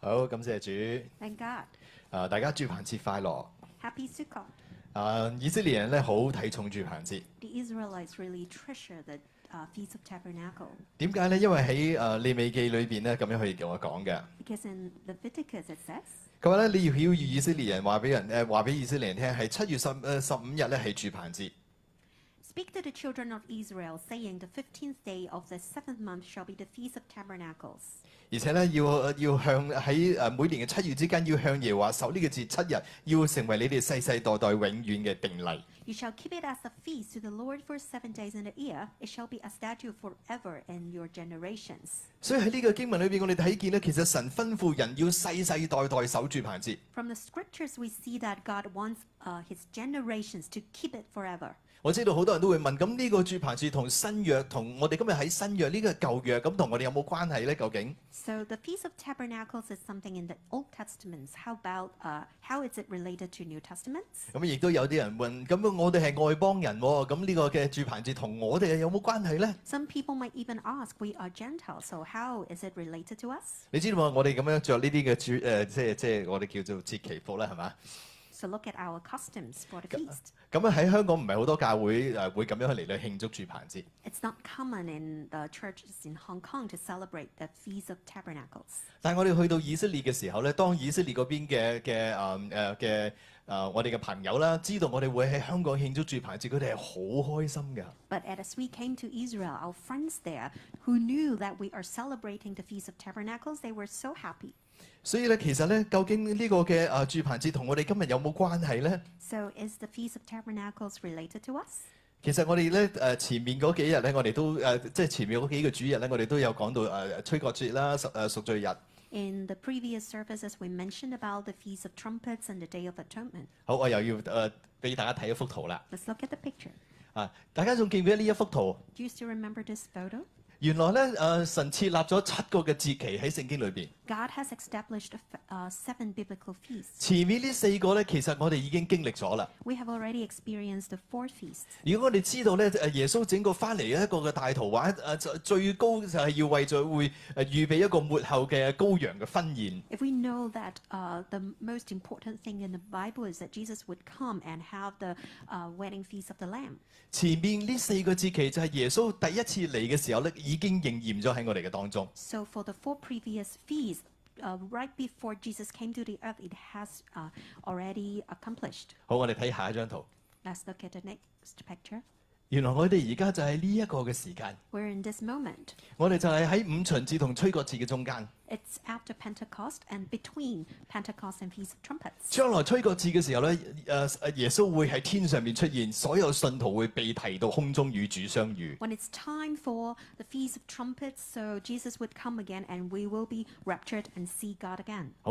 好，感謝主。Thank God。啊，大家住棚節快樂。Happy Sukkot。啊，以色列人咧好睇重住棚節。The Israelites really treasure the feast of Tabernacle。點解咧？因為喺啊利未記裏邊咧，咁樣可以叫我講嘅。Because in the Leviticus it says。咁啊咧，你要要以色列人話俾人誒話俾以色列人聽，係七月十誒十五日咧係住棚節。Speak to the children of Israel, saying, The fifteenth day of the seventh month shall be the feast of tabernacles." tabernacles。而且咧，要要向喺誒每年嘅七月之間，要向耶和華守呢個節七日，要成為你哋世世代代永遠嘅定例。You shall keep it as a feast to the Lord for seven days in a year. It shall be a statute forever in your generations. 所以喺呢個經文裏邊，我哋睇見咧，其實神吩咐人要世世代代守住棚節。From the scriptures, we see that God wants、uh, His generations to keep it forever. 我知道好多人都會問，咁呢個柱棚柱同新約同我哋今日喺新約呢個舊約，咁同我哋有冇關係咧？究竟？So the piece of tabernacle s is something in the Old Testaments. How about uh, how is it related to New Testaments? 咁亦都有啲人問，咁我哋係外邦人，咁呢個嘅柱棚柱同我哋有冇關係咧？Some people might even ask, we are Gentiles, so how is it related to us? 你知道我哋咁樣着呢啲嘅柱誒，即係即係我哋叫做節期服啦，係嘛？to look at our customs for the feast。咁啊喺香港唔係好多教會誒會咁樣去嚟到慶祝住棚節。It's not common in the churches in Hong Kong to celebrate the Feast of tabernacles. 我哋嘅朋友啦，知道我哋會喺香港慶祝住棚節，佢哋係好開心㗎。But as we came to Israel, our friends there who knew that we are celebrating the Feast of Tabernacles, they were so happy. 所以咧，其實咧，究竟呢個嘅啊，住棚節同我哋今日有冇關係咧？其實我哋咧誒前面嗰幾日咧，我哋都誒即係前面嗰幾個主日咧，我哋都有講到誒吹角節啦，誒贖罪日。好，我又要誒俾大家睇一幅圖啦。啊，大家仲記唔記得呢一幅圖？原來咧，誒神設立咗七個嘅節期喺聖經裏邊。前面呢四個咧，其實我哋已經經歷咗啦。如果我哋知道咧，誒耶穌整個翻嚟一個嘅大圖畫，誒最高就係要為咗會誒預備一個末後嘅羔羊嘅婚宴。前面呢四個節期就係耶穌第一次嚟嘅時候咧。已經應驗咗喺我哋嘅當中。So for the four previous feasts, uh, right before Jesus came to the earth, it has uh, already accomplished. 好，我哋睇下一張圖。Let's look at the next picture. 原來我哋而家就喺呢一個嘅時間，我哋就係喺五旬節同吹角節嘅中間。將來吹角節嘅時候咧，誒耶穌會喺天上面出現，所有信徒會被提到空中與主相遇。好，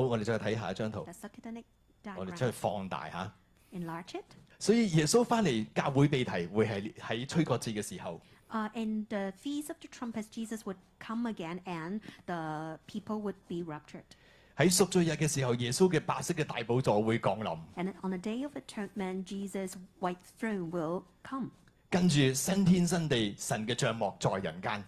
我哋再睇下一張圖，我哋出去放大嚇。所以耶穌翻嚟，教會被提，會係喺吹角节嘅時候。喺赎罪日嘅時候，耶穌嘅白色嘅大寶座會降臨。跟住新天新地，神嘅帐幕在人間。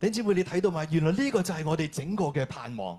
弟兄姊妹，你睇到嘛？原來呢個就係我哋整個嘅盼望。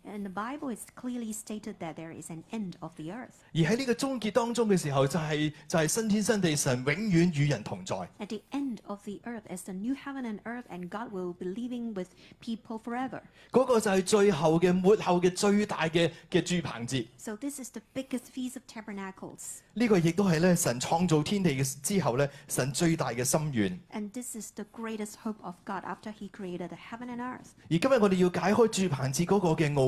And the Bible is clearly stated that there is an end of the earth. At the end of the earth is the new heaven and earth, and God will be living with people forever. So, this is the biggest feast of tabernacles. And this is the greatest hope of God after He created the heaven and earth.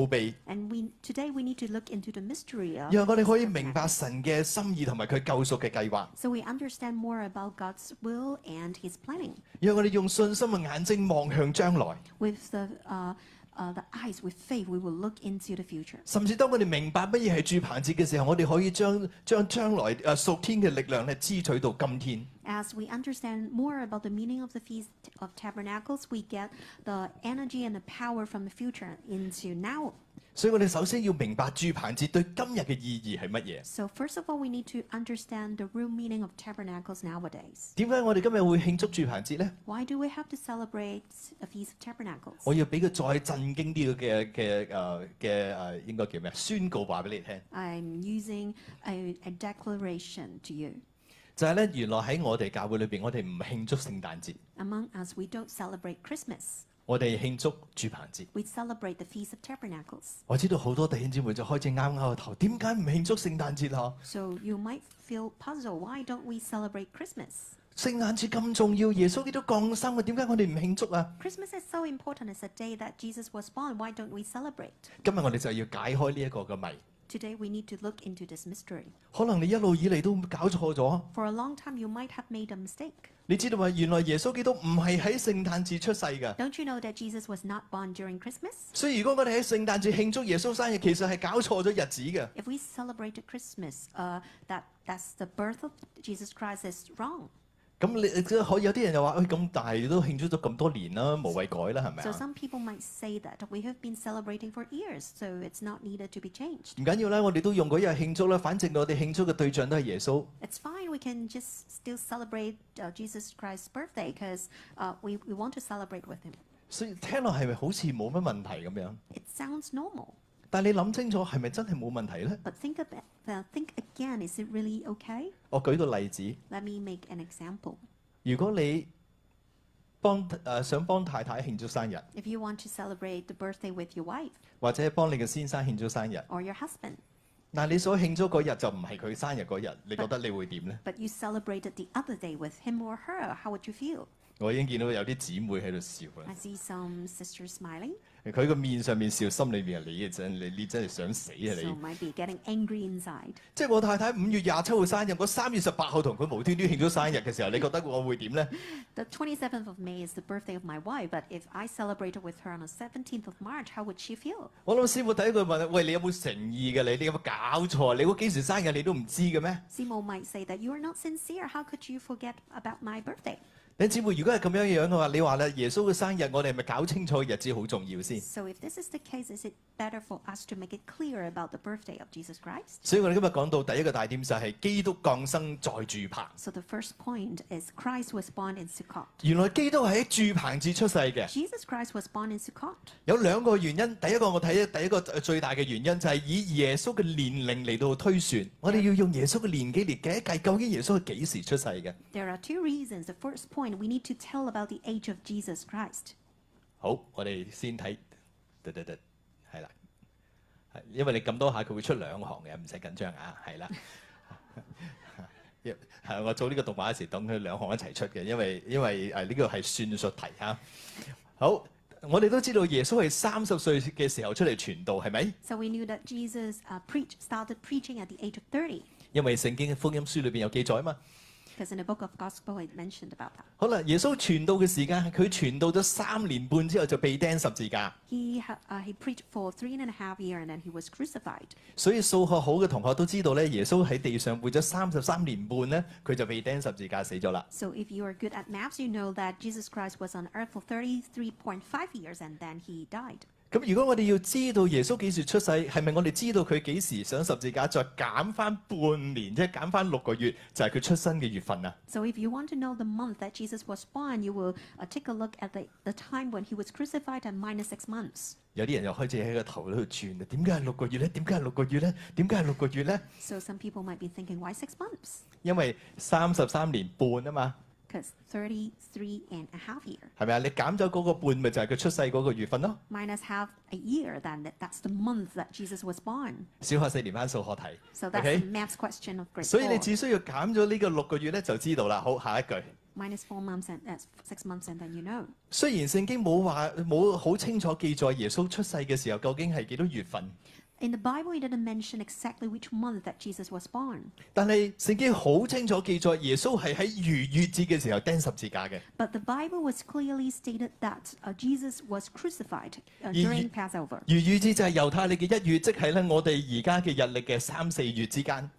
奧秘。And we today we need to look into the mystery of 讓我哋可以明白神嘅心意同埋佢救贖嘅計劃。So we understand more about God's will and His planning. 讓我哋用信心嘅眼睛望向將來。With the uh, uh, the eyes with faith, we will look into the future. 甚至當我哋明白乜嘢係住棚節嘅時候，我哋可以將將將來誒屬天嘅力量咧支取到今天。As we understand more about the meaning of the Feast of Tabernacles, we get the energy and the power from the future into now. 所以我哋首先要明白住棚节对今日嘅意义系乜嘢。點解我哋今日會慶祝住棚节咧？我要俾佢再震驚啲嘅嘅诶嘅诶，應該叫咩？宣告話俾你聽。就係咧，原來喺我哋教會裏邊，我哋唔慶祝聖誕節。我哋慶祝住棚節。我知道好多弟兄姊妹就開始啱啱個頭，點解唔慶祝聖誕節咯？聖誕節咁重要，耶穌基督降生，點解我哋唔慶祝啊？今日我哋就要解開呢一個嘅謎。Today we need to look into this mystery. 可能你一路以嚟都搞錯咗。For a long time you might have made a mistake. 你知道嘛？原來耶穌基督唔係喺聖誕節出世㗎。Don't you know that Jesus was not born during Christmas? 所以如果我哋喺聖誕節慶祝耶穌生日，其實係搞錯咗日子嘅。If we celebrated Christmas, uh, that that's the birth of Jesus Christ is wrong. 咁你即可以有啲人又話：，誒咁，但係都慶祝咗咁多年啦，無謂改啦，係咪啊？所 s o m e people might say that we have been celebrating for years，so it's not needed to be changed。唔緊要啦，我哋都用嗰日慶祝啦，反正我哋慶祝嘅對象都係耶穌。It's fine，we can just still celebrate Jesus Christ's birthday，because，呃，we we want to celebrate with him。所以聽落係咪好似冇乜問題咁樣？It sounds normal。但你諗清楚係咪真係冇問題咧？我舉個例子。如果你幫誒想幫太太慶祝生日，或者幫你嘅先生慶祝生日，嗱你所慶祝嗰日就唔係佢生日嗰日，你覺得你會點咧？我已經見到有啲姊妹喺度笑啦。佢個面上面笑，心裏面係你嘅真，你你真係想死啊你！即係我太太五月廿七號生日，我三月十八號同佢無端端慶咗生日嘅時候，你覺得我會點咧？我老師傅第一句問：喂，你有冇誠意㗎？你你有冇搞錯？你我幾時生日你都唔知嘅咩？師母 might say that you are not sincere. How could you forget about my birthday? 你姊妹，如果係咁樣樣嘅話，你話咧，耶穌嘅生日，我哋係咪搞清楚日子好重要先？所以，我哋今日講到第一個大點就係基督降生在住棚。所以，我哋今日講到第一個大點就係基督降生在駐棚。原來基督喺棚出世嘅。喺住棚子出世嘅。有兩個原因，第一個我睇第一個最大嘅原因就係以耶穌嘅年齡嚟到推算，我哋要用耶穌嘅年紀嚟計一計，究竟耶穌係幾時出世嘅？There are two reasons. The first point 好，我哋先睇，系啦，因为你咁多下，佢会出两行嘅，唔使紧张啊，系啦。系 我做呢个动画嗰时，等佢两行一齐出嘅，因为因为诶呢个系算术题啊。好，我哋都知道耶稣系三十岁嘅时候出嚟传道，系咪？preaching at the age of thirty。因为圣经的福音书里边有记载啊嘛。Because book about the gospel, mentioned that. in it of 好啦，耶穌傳道嘅時間，佢傳道咗三年半之後就被釘十字架。He he preached for three and a half y e a r and then he was crucified。所以數學好嘅同學都知道咧，耶穌喺地上活咗三十三年半咧，佢就被釘十字架死咗啦。So if you are good at maths, you know that Jesus Christ was on earth for thirty-three point five years and then he died. 咁如果我哋要知道耶穌幾時出世，係咪我哋知道佢幾時上十字架，再減翻半年，即係減翻六個月，就係佢出生嘅月份啊？So if you want to know the month that Jesus was born, you will take a look at the the time when he was crucified a n d minus six months. 有啲人又開始喺個頭度轉啦，點解六個月咧？點解六個月咧？點解六個月咧？So some people might be thinking why six months? 因為三十三年半啊嘛。because three and a half thirty year。系咪啊？你减咗嗰个半咪就系佢出世嗰个月份咯。Minus half a year, then that's the month that Jesus was born。小学四年班数学题，OK？that's o 所以你只需要减咗呢个六个月咧，就知道啦。好，下一句。Minus four months and six months, and then you know。虽然圣经冇话冇好清楚记载耶稣出世嘅时候究竟系几多月份。In the Bible, it didn't mention exactly which month that Jesus was born. But the Bible was clearly stated that uh, Jesus was crucified uh, during Passover.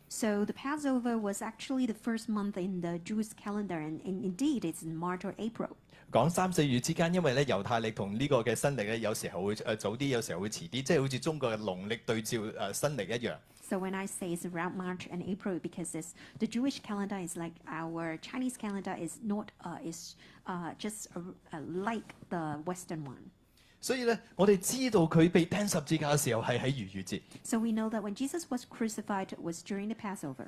so the Passover was actually the first month in the Jewish calendar, and, and indeed it's in March or April. So when I say it's around March and April, because this, the Jewish calendar is like our Chinese calendar is not, uh, is, uh, just uh, like the Western one. 所以咧，我哋知道佢被釘十字架嘅時候係喺逾越節。So we know that when Jesus was crucified was during the Passover.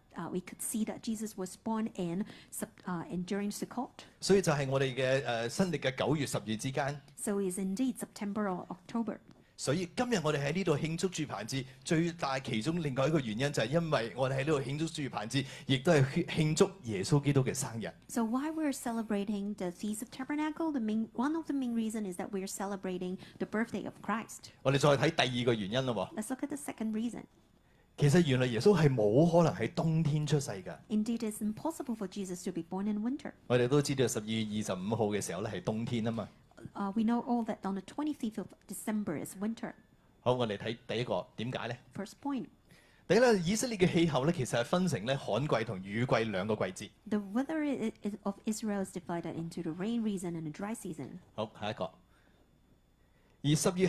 Uh, we could see that Jesus was born in uh, and during Sukkot. 所以就係我哋嘅誒新歷嘅九月、十月之間。So uh, is indeed September or October. 所以今日我哋喺呢度慶祝住棚節，最大其中另外一個原因就係因為我哋喺呢度慶祝住棚節，亦都係慶祝耶穌基督嘅生日。So why we're celebrating the Feast of Tabernacle? The main one of the main reason is that we're celebrating the birthday of Christ. 我哋再睇第二個原因咯喎。Let's look at the second reason. 其實原來耶穌係冇可能喺冬天出世㗎。Indeed, it's impossible for Jesus to be born in winter. 我哋都知道十二月二十五號嘅時候咧係冬天啊嘛。We know all that on the twenty fifth of December is winter. 好，我哋睇第一個點解咧？First point. 第一咧，以色列嘅氣候咧其實係分成咧旱季同雨季兩個季節。The weather of Israel is divided into the rain season and the dry season. 好，下一個。At the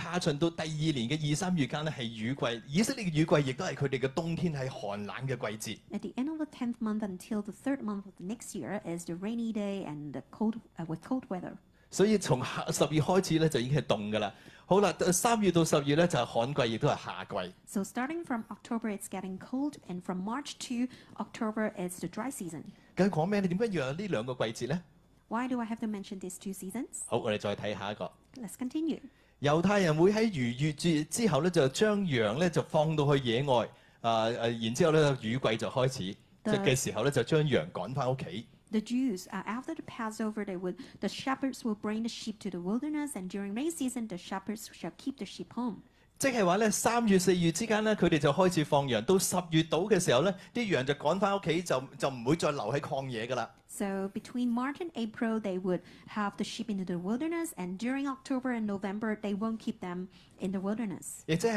end of the tenth month until the third month of the next year is the rainy day and the cold、uh, with cold weather。所以從十月開始咧就已經係凍㗎啦。好啦，三月到十月咧就係旱季，亦都係夏季。So starting from October, it's getting cold, and from March to October, it's the dry season。咁講咩？你點解讓呢兩個季節咧？Why do I have to mention these two seasons？好，我哋再睇下一個。Let's continue。猶太人會喺逾越節之後咧，就將羊咧就放到去野外，啊啊，然之後咧雨季就開始，即嘅時候咧就將羊趕翻屋企。The Jews, after the Passover, they would, the shepherds w i l l bring the sheep to the wilderness, and during rain season, the shepherds shall keep the sheep home。即係話咧，三月四月之間咧，佢哋就開始放羊，到十月到嘅時候咧，啲羊就趕翻屋企，就就唔會再留喺曠野噶啦。So between March and April, they would have the sheep into the wilderness, and during October and November, they won't keep them in the wilderness. So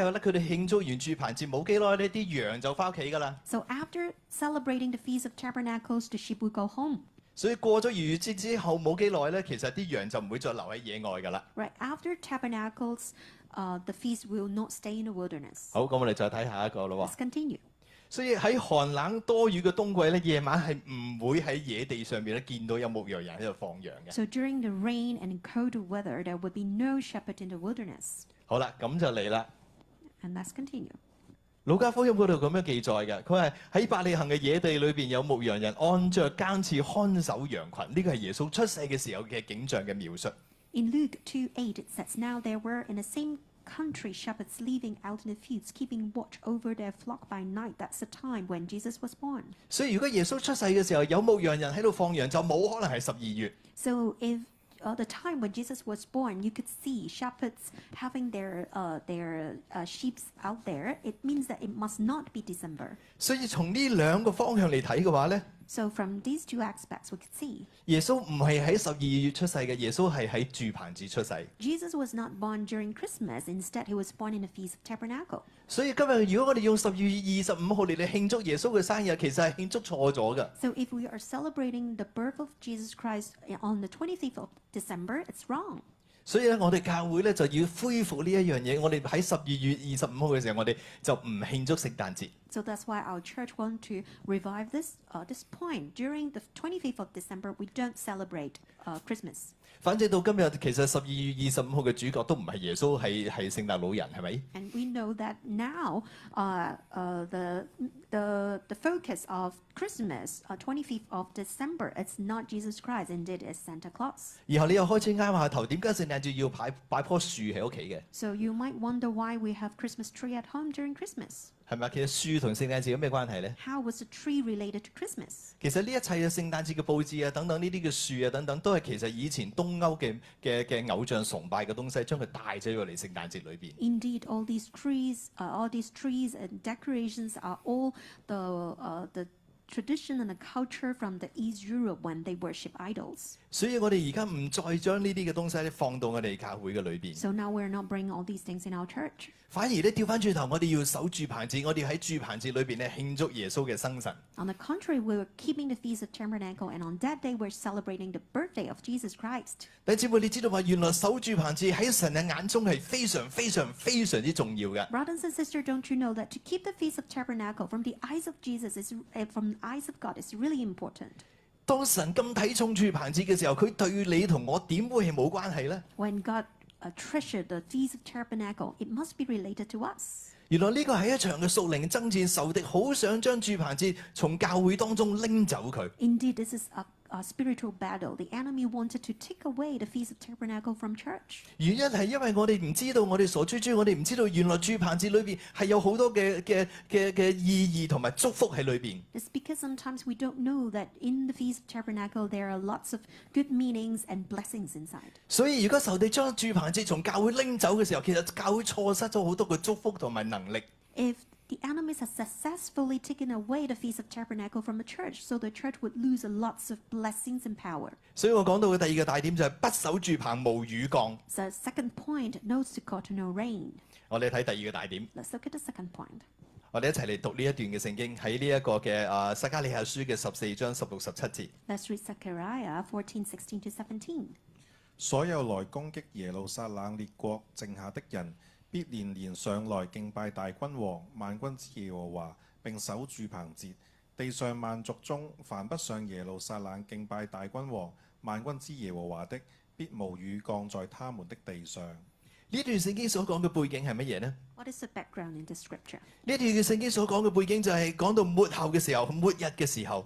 after celebrating the Feast of Tabernacles, the sheep would go home. 所以過咗逾越節之後冇幾耐咧，其實啲羊就唔會再留喺野外㗎啦。Right after Tabernacles, uh, the feast will not stay in the wilderness. 好，咁我哋再睇下一個咯喎。Let's continue. 所以喺寒冷多雨嘅冬季咧，夜晚系唔会喺野地上邊咧见到有牧羊人喺度放羊嘅。So during the rain and cold weather, there would be no shepherd in the wilderness. 好啦，咁就嚟啦。And let's continue. 老家福音嗰度咁样记载嘅，佢系喺百里行嘅野地里边有牧羊人按着監視看守羊群，呢个系耶稣出世嘅时候嘅景象嘅描述。In Luke 2:8, it says, "Now there were in the same country shepherds living out in the fields, keeping watch over their flock by night. That's the time when Jesus was born. So if uh, the time when Jesus was born, you could see shepherds having their uh, their uh, sheep out there. It means that it must not be December. 所以從呢兩個方向嚟睇嘅話咧。So from these two aspect，s we could see 耶稣唔系喺十二月出世嘅，耶稣系喺住棚子出世。Jesus was not born during Christmas. Instead, he was born in the feast of Tabernacle. 所以今日如果我哋用十二月二十五号嚟嚟庆祝耶稣嘅生日，其实系庆祝错咗㗎。So if we are celebrating the birth of Jesus Christ on the twenty 25th of December, it's wrong. 所以咧，我哋教會咧就要恢復呢一樣嘢。我哋喺十二月二十五號嘅時候，我哋就唔慶祝聖誕節。So that's why our church want to revive this uh, this point. During the 25th of December, we don't celebrate uh, Christmas. 反正到今日，其實十二月二十五號嘅主角都唔係耶穌，係係聖誕老人，係咪？And we know that now, uh, uh, the the the focus of Christmas, uh, 25th of December, it's not Jesus Christ, indeed it's Santa Claus. 然後你又開始啱下頭，點解聖誕節要擺擺棵樹喺屋企嘅？So you might wonder why we have Christmas tree at home during Christmas. 係咪啊？其實樹同聖誕節有咩關係咧？其實呢一切嘅聖誕節嘅佈置啊，等等呢啲嘅樹啊，等等都係其實以前東歐嘅嘅嘅偶像崇拜嘅東西，將佢帶咗入嚟聖誕節裏邊。tradition and the culture from the East Europe when they worship idols. 所以我哋而家唔再將呢啲嘅東西咧放到我哋教會嘅裏邊，So now we're not bringing all these things in our church. 反而咧調翻轉頭，我哋要守住棚節，我哋喺住棚節裏邊咧慶祝耶穌嘅生辰。On the contrary, we're keeping the Feast of Tabernacle, and on that day, we're celebrating the birthday of Jesus Christ. 弟兄姊妹，你知道話原來守住棚節喺神嘅眼中係非常非常非常之重要嘅。Brothers and sisters, don't you know that to keep the Feast of Tabernacle from the eyes of Jesus is eh, from eyes of God is really important. 當神咁睇重住棚節嘅時候，佢對你同我點會係冇關係呢？When God uh, treasured the Feast of Tabernacle, it must be related to us. 原來呢個係一場嘅屬靈爭戰，仇敵好想將住棚節從教會當中拎走佢。Indeed, this is a a s p i r i t u a l battle，the enemy wanted to take away the feast of tabernacle from church。原因係因為我哋唔知道，我哋傻豬豬，我哋唔知道原來住棚節裏邊係有好多嘅嘅嘅嘅意義同埋祝福喺裏邊。there are lots o 豬 good m e a n i 棚 g s a 係有好多嘅 s s i 意義同埋祝福喺裏 e 所以如果仇地將住棚子從教會拎走嘅時候，其實教會錯失咗好多嘅祝福同埋能力。the enemies had successfully taken away the Feast of Tabernacle from the church, so the church would lose lots of blessings and power. the second point, no sukkot, no rain. let us look at the second point. let us read Zechariah 14:16 to 17. 所有來攻擊耶路撒冷列國剩下的人。必年年上来敬拜大君王万軍之耶和华，并守住棚节。地上万族中犯不上耶路撒冷敬拜大君王万軍之耶和华的，必无雨降在他们的地上。呢段圣经所讲嘅背景系乜嘢呢？呢段嘅圣经所讲嘅背景就系讲到末后嘅时候，末日嘅时候。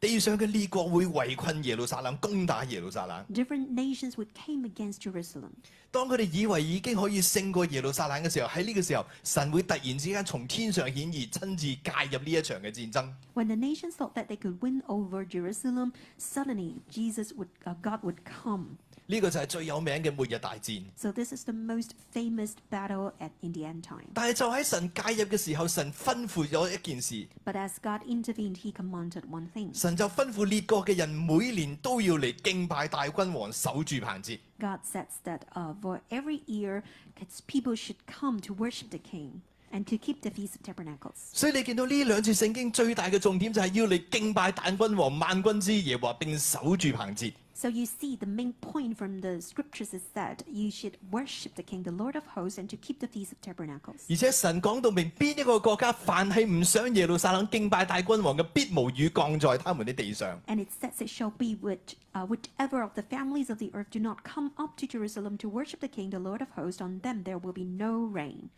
地上嘅列国会围困耶路撒冷，攻打耶路撒冷。Different nations would came against Jerusalem. 当佢哋以为已经可以胜过耶路撒冷嘅时候，喺呢个时候，神会突然之间从天上显現，亲自介入呢一场嘅战争。When the nations thought that they could win over Jerusalem, suddenly Jesus would, God would come. 呢個就係最有名嘅末日大戰。但係就喺神介入嘅時候，神吩咐咗一件事。神就吩咐列國嘅人每年都要嚟敬拜大君王，守住棚節。所以你見到呢兩處聖經最大嘅重點就係要你敬拜大君王、萬軍之耶和華，並守住棚節。So you see, the main point from the scriptures is that you should worship the King, the Lord of Hosts, and to keep the feast of tabernacles. And it says it shall be which, uh, whichever of the families of the earth do not come up to Jerusalem to worship the King, the Lord of Hosts, on them there will be no rain.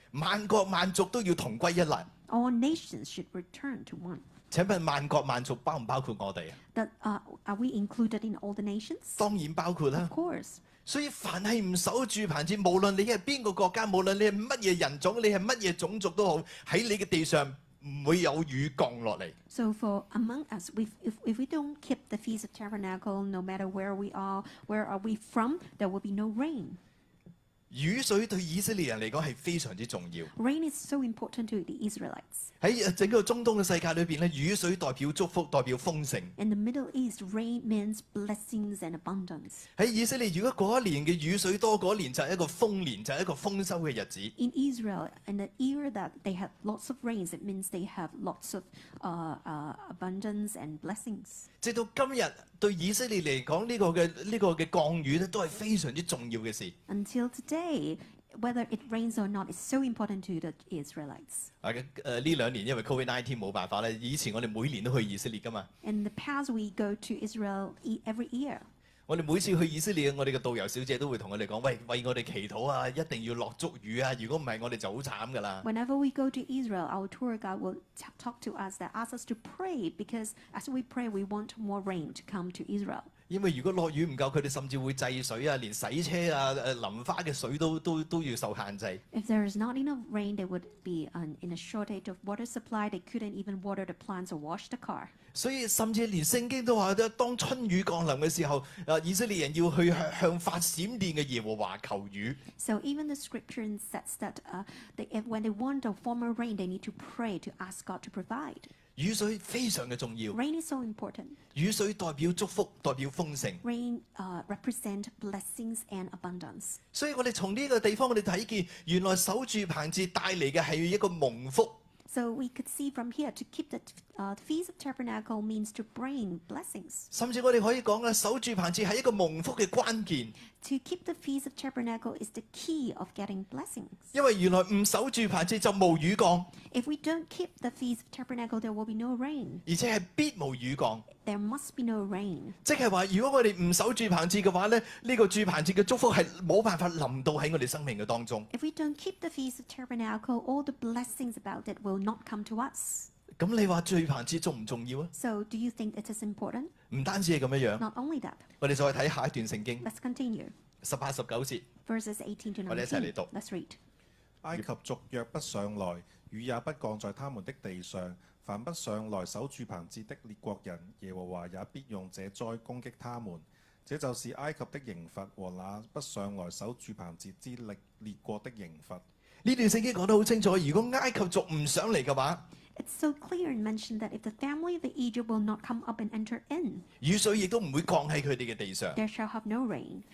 All nations should return to one. 請問萬國萬族包唔包括我哋啊？That are are we included in all the nations？當然包括啦。Of course。所以凡係唔守住棚子，無論你係邊個國家，無論你係乜嘢人種，你係乜嘢種族都好，喺你嘅地上唔會有雨降落嚟。So for among us, if if we don't keep the feast of tabernacle, no matter where we are, where are we from, there will be no rain. 雨水對以色列人嚟講係非常之重要。喺整個中東嘅世界裏邊咧，雨水代表祝福，代表豐盛。喺以色列，如果嗰一年嘅雨水多，嗰年就係一個豐年，就係一個豐收嘅日子。喺以色列，如果 a 一年嘅雨水多，嗰年日子。喺以色列，如果嗰一年嘅雨水多，嗰年就係一個豐年，就係一個豐收嘅日子。喺以色列，如果嗰一年嘅雨水多，e 年就係 h a t they h a v 嘅 lots of rains, it means they have lots of 喺以 u 列，如果嗰一年 a n 水多，嗰年就係一個豐 s 就係一日子。以色列，嚟果呢、一年嘅雨嘅降雨咧，都係非常之重要嘅事。Until today, say whether it rains or not is so important to the Israelites. 啊，誒呢兩年因為 Covid nineteen 冇辦法咧，以前我哋每年都去以色列噶嘛。In the past, we go to Israel every year. 我哋每次去以色列，我哋嘅導遊小姐都會同我哋講：，喂，為我哋祈禱啊，一定要落足雨啊！如果唔係，我哋就好慘㗎啦。Whenever we go to Israel, our tour guide will talk to us that ask us to pray because as we pray, we want more rain to come to Israel. 因為如果落雨唔夠，佢哋甚至會制水啊，連洗車啊、誒淋花嘅水都都都要受限制。If there is not enough rain, t h e y would be in a shortage of water supply. They couldn't even water the plants or wash the car. 所以甚至連聖經都話咧，當春雨降臨嘅時候，誒以色列人要去向向發閃電嘅耶和華求雨。So even the scripture says that, uh, when they want a form e r rain, they need to pray to ask God to provide. 雨水非常嘅重要，雨水代表祝福，代表丰盛。所以我哋从呢个地方，我哋睇见原来守住棚子带嚟嘅系一个蒙福。Uh, the Feast of Tabernacle means to bring blessings. To keep the Feast of Tabernacle is the key of getting blessings. If we don't keep the Feast of Tabernacle, there will be no rain. There must be no rain. If we don't keep the Feast of Tabernacle, all the blessings about it will not come to us. 咁你話聚棚節重唔重要啊？唔單止係咁樣樣，我哋再睇下一段聖經十八十九節，我哋一齊嚟讀。埃及族若不上來，雨也不降在他們的地上，凡不上來守住棚節的列國人，耶和華也必用這災攻擊他們。這就是埃及的刑罰和那不上來守住棚節之力列國的刑罰。呢段聖經講得好清楚，如果埃及族唔上嚟嘅話。It's so clear and mentioned that if the family of the Egypt will not come up and enter in. There shall have no rain.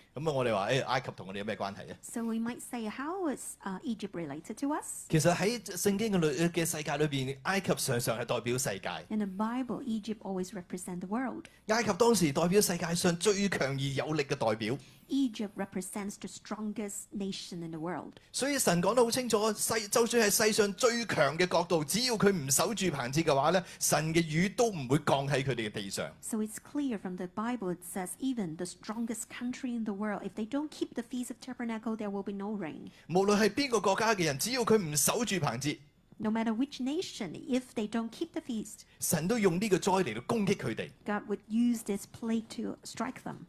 So we might say how is、uh, Egypt related to us? in the Bible, Egypt always represents the world. Egypt represents the strongest nation in the world. So, it's clear from the Bible it says even the strongest country in the world, if they don't keep the feast of tabernacle, there will be no rain. No matter which nation, if they don't keep the feast, God would use this plague to strike them.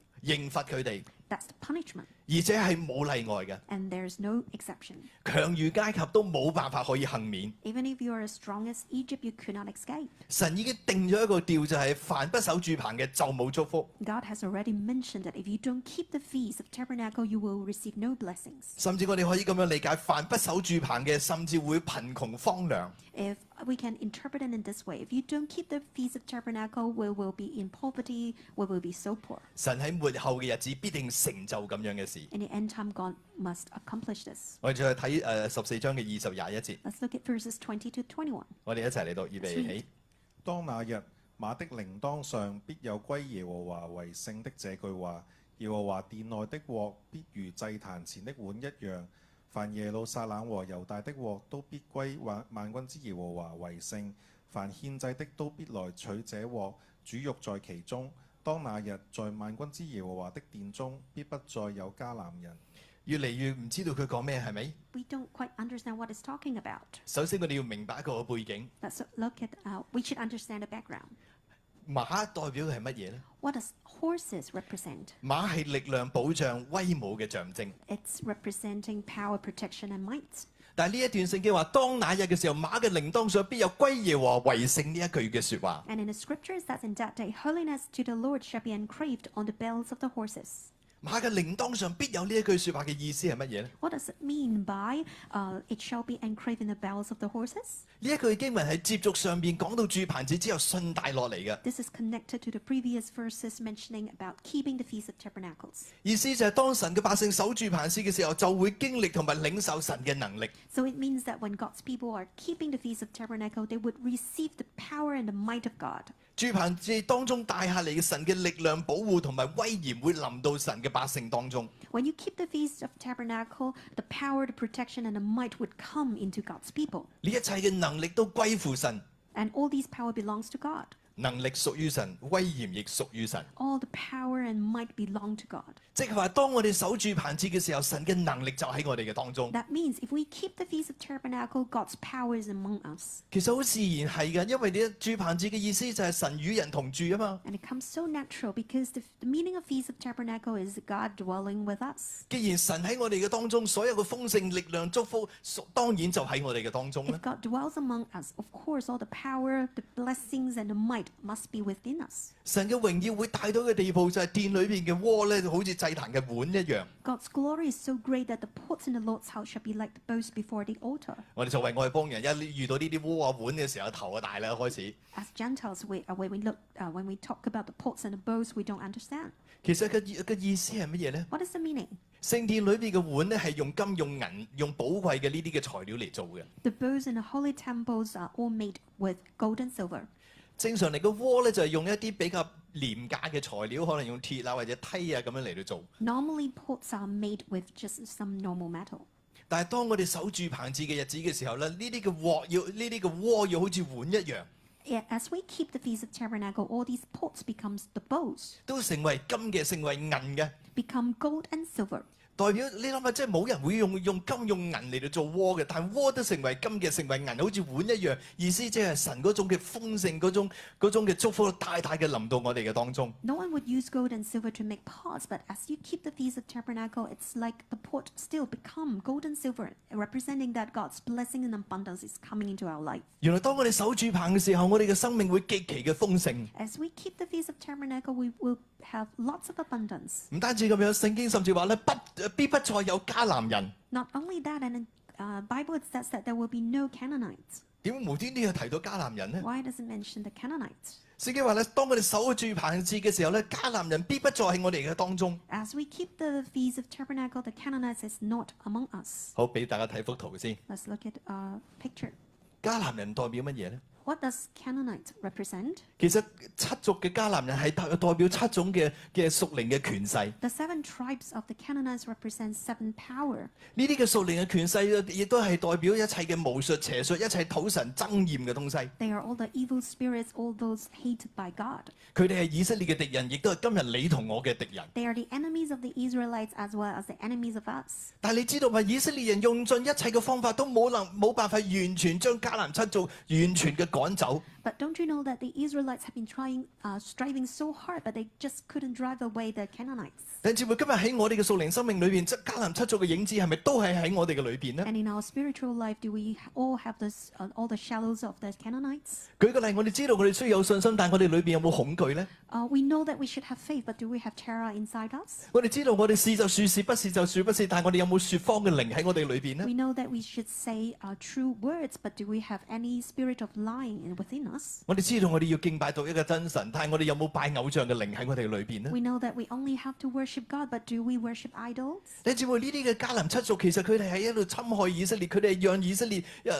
That's the punishment. 而且係冇例外嘅，強如階級都冇辦法可以幸免。神已經定咗一個調，就係凡不守住棚嘅就冇祝福。甚至我哋可以咁樣理解，凡不守住棚嘅，甚至會貧窮荒涼。神喺末後嘅日子必定成就咁樣嘅事。a n t h end-time e God must accomplish this。我哋再睇誒十四章嘅二十廿一節。Let's look at verses twenty to twenty-one。我哋一齊嚟到，預備起。當那日馬的鈴鐺上必有歸耶和華為聖的這句話，耶和華殿內的鍋必如祭壇前的碗一樣，凡耶路撒冷和猶大的鍋都必歸萬萬軍之耶和華為聖，凡獻祭的都必來取這鍋，主肉在其中。當那日在萬軍之耶和華的殿中，必不再有迦南人。越嚟越唔知道佢講咩係咪？首先我哋要明白一個背景。馬代表係乜嘢咧？馬係力量保障、威武嘅象徵。但呢一段圣经話，當那日嘅時候，馬嘅铃铛上必有圭耶和為聖呢一句嘅説話。What does it mean by uh, it shall be engraved in the bells of the horses？呢一句經文係接續上邊講到住棚節之後順帶落嚟嘅。This is connected to the previous verses mentioning about keeping the feast of tabernacles。意思就係當神嘅百姓守住棚節嘅時候，就會經歷同埋領受神嘅能力。So it means that when God's people are keeping the feast of tabernacle, they would receive the power and the might of God。主憑藉当中带下嚟嘅神嘅力量保护同埋威严会臨到神嘅百姓当中。When you keep the feast of tabernacle, the power, the protection and the might would come into God's people. 呢一切嘅能力都归乎神。And all these power belongs to God. 能力屬於神，威嚴亦屬於神。All the power and might belong to God。即係話，當我哋守住棚節嘅時候，神嘅能力就喺我哋嘅當中。That means if we keep the feast of tabernacle, God's power is among us。其實好自然係嘅，因為你住棚節嘅意思就係神與人同住啊嘛。And it comes so natural because the meaning of feast of tabernacle is God dwelling with us。既然神喺我哋嘅當中，所有嘅豐盛力量祝福，當然就喺我哋嘅當中啦。If God dwells among us, of course all the power, the blessings and the might must be within us. God's glory is so great that the pots in the Lord's house shall be like the bowls before the altar. as Gentiles, we uh, when we look uh, when we talk about the pots and the bowls, we don't understand。其實嘅嘅意思係乜嘢咧？What understand. What is the meaning? The bowls in the holy temples are all made with gold and silver。正常嚟嘅窝咧就系用一啲比较廉价嘅材料，可能用铁啊或者梯啊咁样嚟到做。Normally pots are made with just some normal metal。但系当我哋守住棚子嘅日子嘅时候咧，呢啲嘅鍋要呢啲嘅鍋要好似碗一樣。As we keep the feast of tabernacle, all these pots becomes the bowls。都成为金嘅，成为银嘅。Become gold and silver。代表你諗下，即係冇人會用用金用銀嚟到做鍋嘅，但鍋都成為金嘅，成為銀，好似碗一樣。意思即係神嗰種嘅豐盛，嗰種嗰嘅祝福，大大嘅臨到我哋嘅當中。No one would use gold and silver to make pots, but as you keep the feast of tabernacle, it's like the pot still become gold and silver, representing that God's blessing and abundance is coming into our life. 原來當我哋守住棚嘅時候，我哋嘅生命會極其嘅豐盛。As we keep the feast of tabernacle, we will have lots of abundance. 唔單止咁樣，聖經甚至話咧不。必不再有迦南人。Not only that, and the Bible says that there will be no Canaanites。點無端端又提到迦南人呢 w h y doesn't mention the Canaanites？聖經話咧，當我哋守住棚節嘅時候咧，迦南人必不再喺我哋嘅當中。As we keep the feast of Tabernacle, the Canaanites is not among us。好，俾大家睇幅圖先。Let's look at a picture。迦南人代表乜嘢咧？What does Canaanite the seven tribes of the Canaanites represent seven They are all the evil spirits, all those hated by God. They are the enemies of the Israelites as well as the enemies of us。但係你知道嘛？以色列人用盡一切嘅方法都冇能冇辦法完全將迦南七族完全嘅改。趕走。But don't you know that the Israelites have been trying, uh, striving so hard, but they just couldn't drive away the Canaanites. And in our spiritual life, do we all have this, uh, all the shadows of the Canaanites？舉個例，我哋知道我哋需要有信心，但係我哋裏邊有冇恐懼呢？Uh, we know that we should have faith, but do we have terror inside eh? we know that we should say uh, true words, but do we have any spirit of lying within us? 我哋知道我哋要敬拜独一嘅真神，但系我哋有冇拜偶像嘅灵喺我哋里边呢？We know that we only have to worship God, but do we worship idols？你知唔呢啲嘅迦南七族其实佢哋喺一路侵害以色列，佢哋让以色列越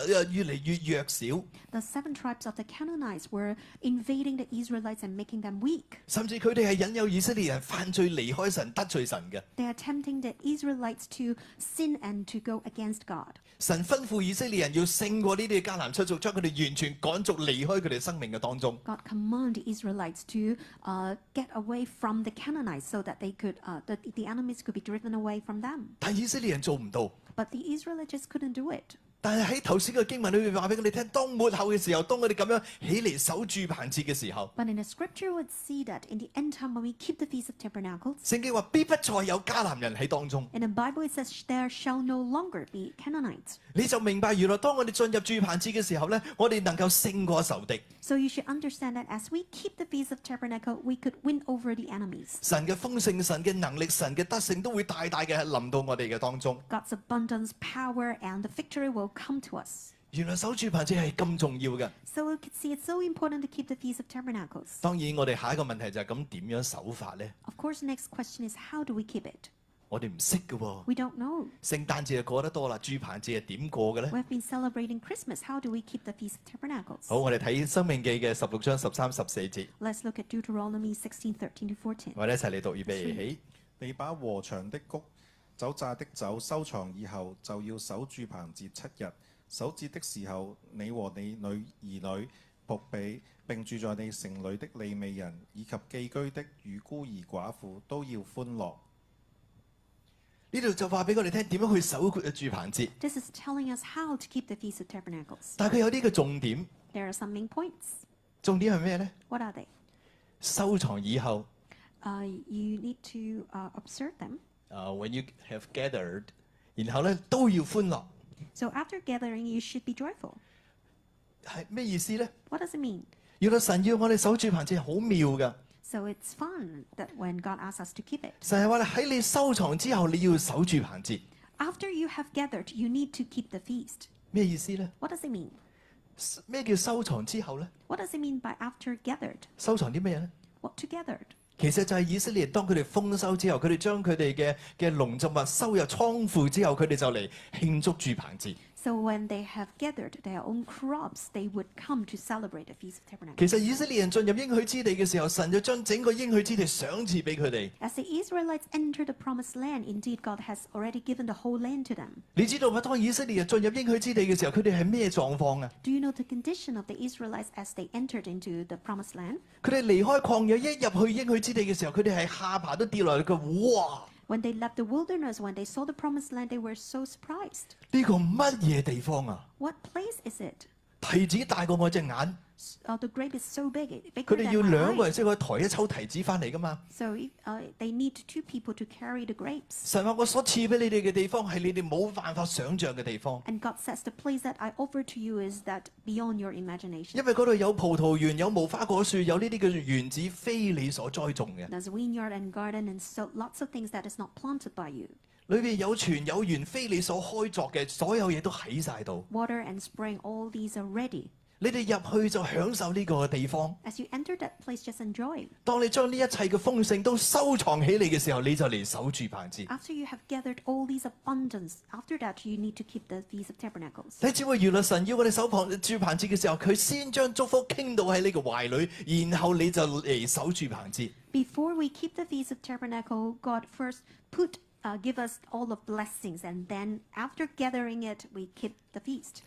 嚟越弱小。The seven tribes of the Canaanites were invading the Israelites and making them weak。甚至佢哋系引诱以色列人犯罪，离开神得罪神嘅。They are tempting the Israelites to sin and to go against God。神吩咐以色列人要胜过呢啲嘅迦南七族，将佢哋完全赶逐离开。佢哋生命嘅當中。God commanded Israelites to uh, get away from the Canaanites so that they could uh, the, the enemies could be driven away from them. But the Israelites couldn't do it. 但係喺頭先嘅經文裏面話俾我哋聽，當末後嘅時候，當我哋咁樣起嚟守住棚節嘅時候，But in the scripture would see that in the end time when we keep the feast of tabernacles，聖經話必不再有迦南人喺當中。In the Bible it says there shall no longer be Canaanites。你就明白原來當我哋進入住棚節嘅時候咧，我哋能夠勝過仇敵。So you should understand that as we keep the feast of tabernacle, we could win over the enemies。神嘅豐盛、神嘅能力、神嘅德性都會大大嘅臨到我哋嘅當中。God's abundance, power and the victory will 原來守住棚节係咁重要嘅。feast of tabernacles。當然，我哋下一個問題就係咁點樣守法咧？我哋唔識嘅喎。聖誕節就過得多啦，豬棚節係點過嘅咧？好，我哋睇《生命記》嘅十六章十三十四節。我哋一齊嚟讀預備。你把和場的谷。酒榨的酒收藏以後，就要守住棚節七日。守節的時候，你和你女兒女、仆婢並住在你城裏的利未人以及寄居的與孤兒寡婦都要歡樂。呢度就話俾我哋聽點樣去守住棚節。This is telling us how to keep the feast of tabernacles。但係佢有呢嘅重點。There are some main points。重點係咩咧？What are they？收藏以後。Ah, you need to ah observe them. uh, when you have So after gathering, you should be joyful. 係咩意思咧？What does it mean？原來神要我哋守住棚節，好妙噶。So it's fun that when God asks us to keep it. you have gathered, you need to keep the feast. does it mean？咩叫收藏之后咧？What does it mean by after gathered？收藏啲咩咧？What gathered？其實就係以色列，當佢哋豐收之後，佢哋將佢哋嘅嘅農作物收入倉庫之後，佢哋就嚟慶祝住棚節。So when they have gathered their own crops, they would come to celebrate the Feast of Tabernacles. As the Israelites entered the Promised Land, indeed God has already given the whole land to them. Do you know the condition of the Israelites as they entered into the Promised Land? When they left the wilderness, when they saw the promised land, they were so surprised. what place is it？提子大過我隻眼。uh,，the grape big，is so 佢哋要兩個人先可以抬一抽提子翻嚟噶嘛？所以，they need two people to carry the grapes。神話我所賜俾你哋嘅地方係你哋冇辦法想像嘅地方。And God says the place that I offer to you is that beyond your imagination。因為嗰度有葡萄園、有無花果樹、有呢啲叫原子非你所栽種嘅。There's vineyard and garden and so lots of things that is not planted by you。裏邊有泉有源非你所開作嘅，所有嘢都喺晒度。Water and spring, all these are ready。你哋入去就享受呢個地方。當你將呢一切嘅丰盛都收藏起嚟嘅時候，你就嚟守住棚 tabernacles. 你只會原來神要我哋守棚住棚子嘅時候，佢先將祝福傾到喺呢個懷裏，然後你就嚟守住棚 put uh, give us all the blessings, and then after gathering it, we keep the feast.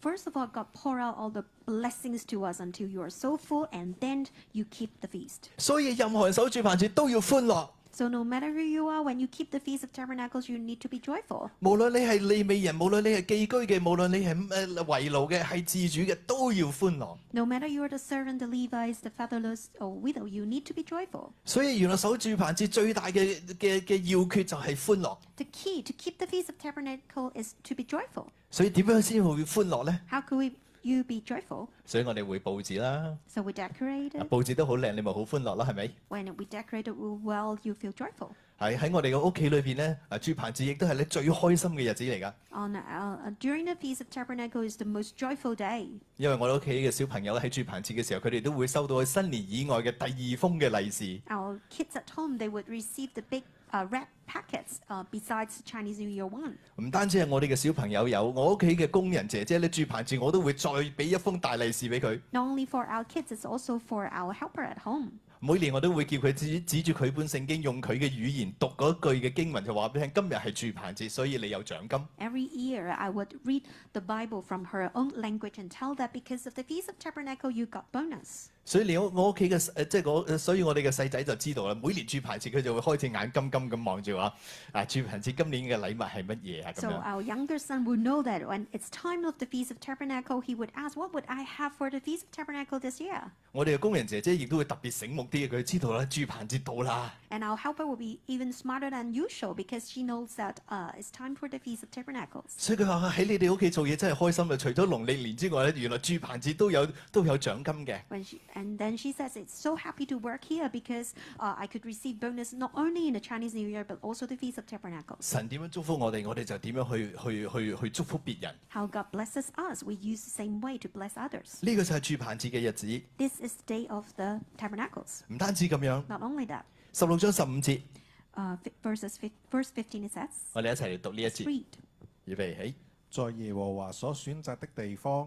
First of all, God pour out all the blessings to us until you are so full, and then you keep the feast. 所以任何人守住棚子都要歡樂。so no matter who you are, when you keep the feast of tabernacles, you need to be joyful. 無論你係利未人，無論你係寄居嘅，無論你係誒為奴嘅，係自主嘅，都要歡樂。No matter you are the servant, the Levites, the fatherless or widow, you need to be joyful. 所以原來守住棚節最大嘅嘅嘅要訣就係歡樂。The key to keep the feast of tabernacle is to be joyful. 所以點樣先會歡樂呢？How can we You be joyful。所以我哋會佈置啦。So we decorate。佈置都好靚，你咪好歡樂啦，係咪？When we decorate it well, you feel joyful。係喺我哋嘅屋企裏邊咧，啊豬棚子亦都係你最開心嘅日子嚟噶。On、u during the feast of Tabernacle is the most joyful day。因為我哋屋企嘅小朋友喺豬棚子嘅時候，佢哋都會收到新年以外嘅第二封嘅利是。Our kids at home they would receive the big 啊，red packets 啊，besides Chinese New Year one。唔單止係我哋嘅小朋友有，我屋企嘅工人姐姐咧，住棚節我都會再俾一封大利是俾佢。Not only for our kids, it's also for our helper at home. 每年我都會叫佢指指住佢本聖經，用佢嘅語言讀嗰句嘅經文，就話俾聽：今日係住棚節，所以你有獎金。Every year I would read the Bible from her own language and tell that because of the Feast of Tabernacle, you got bonus. 所以我我屋企嘅誒即係所以我哋嘅細仔就知道啦。每年豬棚節佢就會開隻眼金金咁望住我，啊豬棚節今年嘅禮物係乜嘢啊？咁 So our younger son would know that when it's time of the feast of tabernacle, he would ask, what would I have for the feast of tabernacle this year? 我哋嘅工人姐姐亦都會特別醒目啲，佢知道啦，豬棚節到啦。And our helper would be even smarter than usual because she knows that uh, it's time for the feast of tabernacles. 所以佢話喺你哋屋企做嘢真係開心啊！除咗農曆年之外咧，原來豬棚節都有都有獎金嘅。温書。And then she says, it's so happy to work here because uh, I could receive bonus not only in the Chinese New Year, but also the Feast of Tabernacles. How God blesses us, we use the same way to bless others. This is the day of the Tabernacles. Not only that. 十六章十五節。Uh, verses verse fifteen it says. 我哋一齊嚟讀呢一節。Read. 預備起。在耶和華所選擇的地方。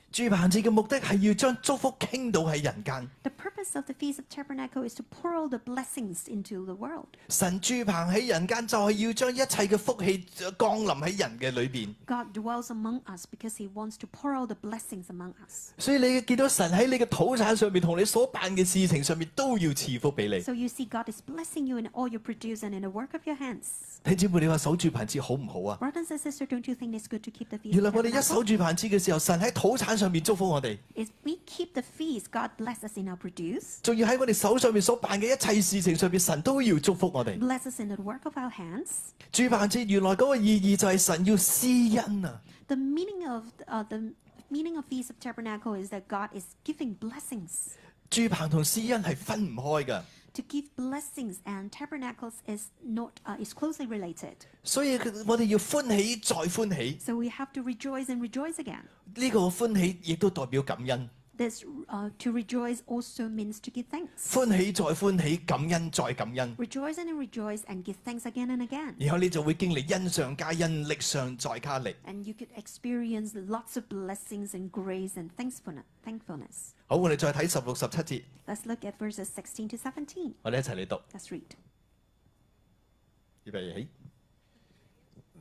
住棚節嘅目的係要將祝福傾倒喺人間。The purpose of the feast of tabernacle is to pour all the blessings into the world. 神主棚喺人間就係要將一切嘅福氣降臨喺人嘅裏邊。God dwells among us because he wants to pour all the blessings among us. 所以你見到神喺你嘅土產上面同你所辦嘅事情上面都要賜福俾你。So you see God is blessing you in all you produce and in the work of your hands. 弟兄妹，你話守住棚節好唔好啊？o don't you good t sisters, think it's h e keep s and 原來我哋一守住棚節嘅時候，神喺土產。上面祝福我哋，仲要喺我哋手上面所办嘅一切事情上边，神都要祝福我哋。主辦节原來嗰個意義就係神要施恩啊。主辦同施恩係分唔開噶。to give blessings and tabernacles is not uh, is closely related. So we have to rejoice and rejoice again. This, uh, to rejoice also means to give thanks. 歡喜再歡喜，感恩再感恩。Rejoice and rejoice and give thanks again and again. 然後你就會經歷恩上加恩，力上再加力。And you could experience lots of blessings and grace and thankfulness. thankfulness. 好，我哋再睇十六十七節。Let's look at verses sixteen to seventeen. 我哋一齊嚟讀。Let's read. 預備起。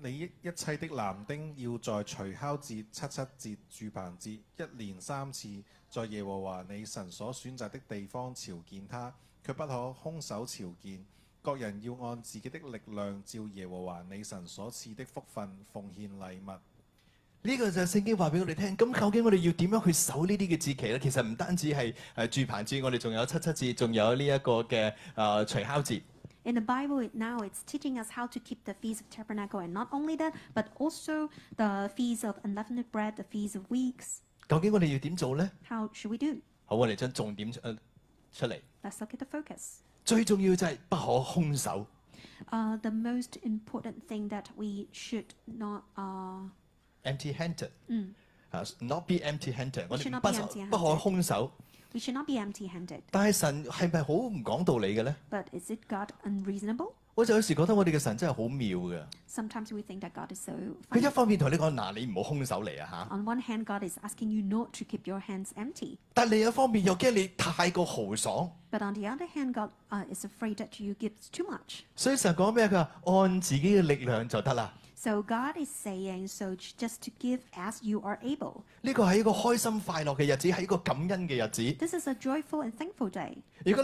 你一切的男丁要在除酵節、七七節、住棚節一連三次。在耶和华你神所选择的地方朝见他，却不可空手朝见。各人要按自己的力量，照耶和华你神所赐的福分奉献礼物。呢个就圣经话俾我哋听。咁究竟我哋要点样去守呢啲嘅节期咧？其实唔单止系诶住棚节，我哋仲有七七节，仲有呢一个嘅诶除敲节。In the Bible now it's teaching us how to keep the feast of Tabernacle and not only that, but also the feast of unleavened bread, the feast of weeks. 究竟我哋要点做咧？h should o do？w we 好，我哋将重點出嚟。Let's look the focus 最重要就系不可空手。The most important thing that we should not empty-handed. Not be empty-handed. 我哋要揼手，不可空手。We should not be empty-handed. 但係神係咪好唔講道理嘅咧？我就有時覺得我哋嘅神真係好妙嘅。佢一方面同你講，嗱，你唔好空手嚟啊嚇。但另一方面又驚你太過豪爽。所以成日講咩？佢話按自己嘅力量就得啦。So God is saying, so just to give as you are able. This is a joyful and thankful day. you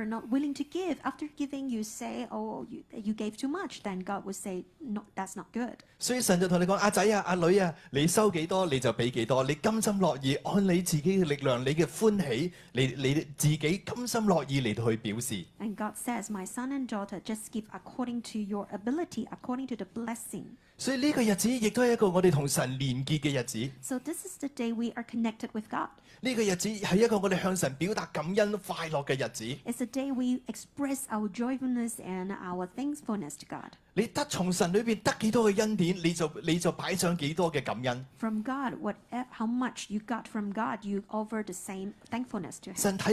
are not willing to give after giving, you say, oh, you, you gave too much, then God would say, no, that's not good. 嘅歡喜，你你自己甘心樂意嚟到去表示。And God says, my son and daughter, just give according to your ability, according to the blessing. 所以呢個日子亦都係一個我哋同神連結嘅日子。So this is the day we are connected with God. 呢個日子係一個我哋向神表達感恩快樂嘅日子。It's a day we express our joyfulness and our thankfulness to God. 你得从神里边得几多嘅恩典，你就你就摆上几多嘅感恩。神睇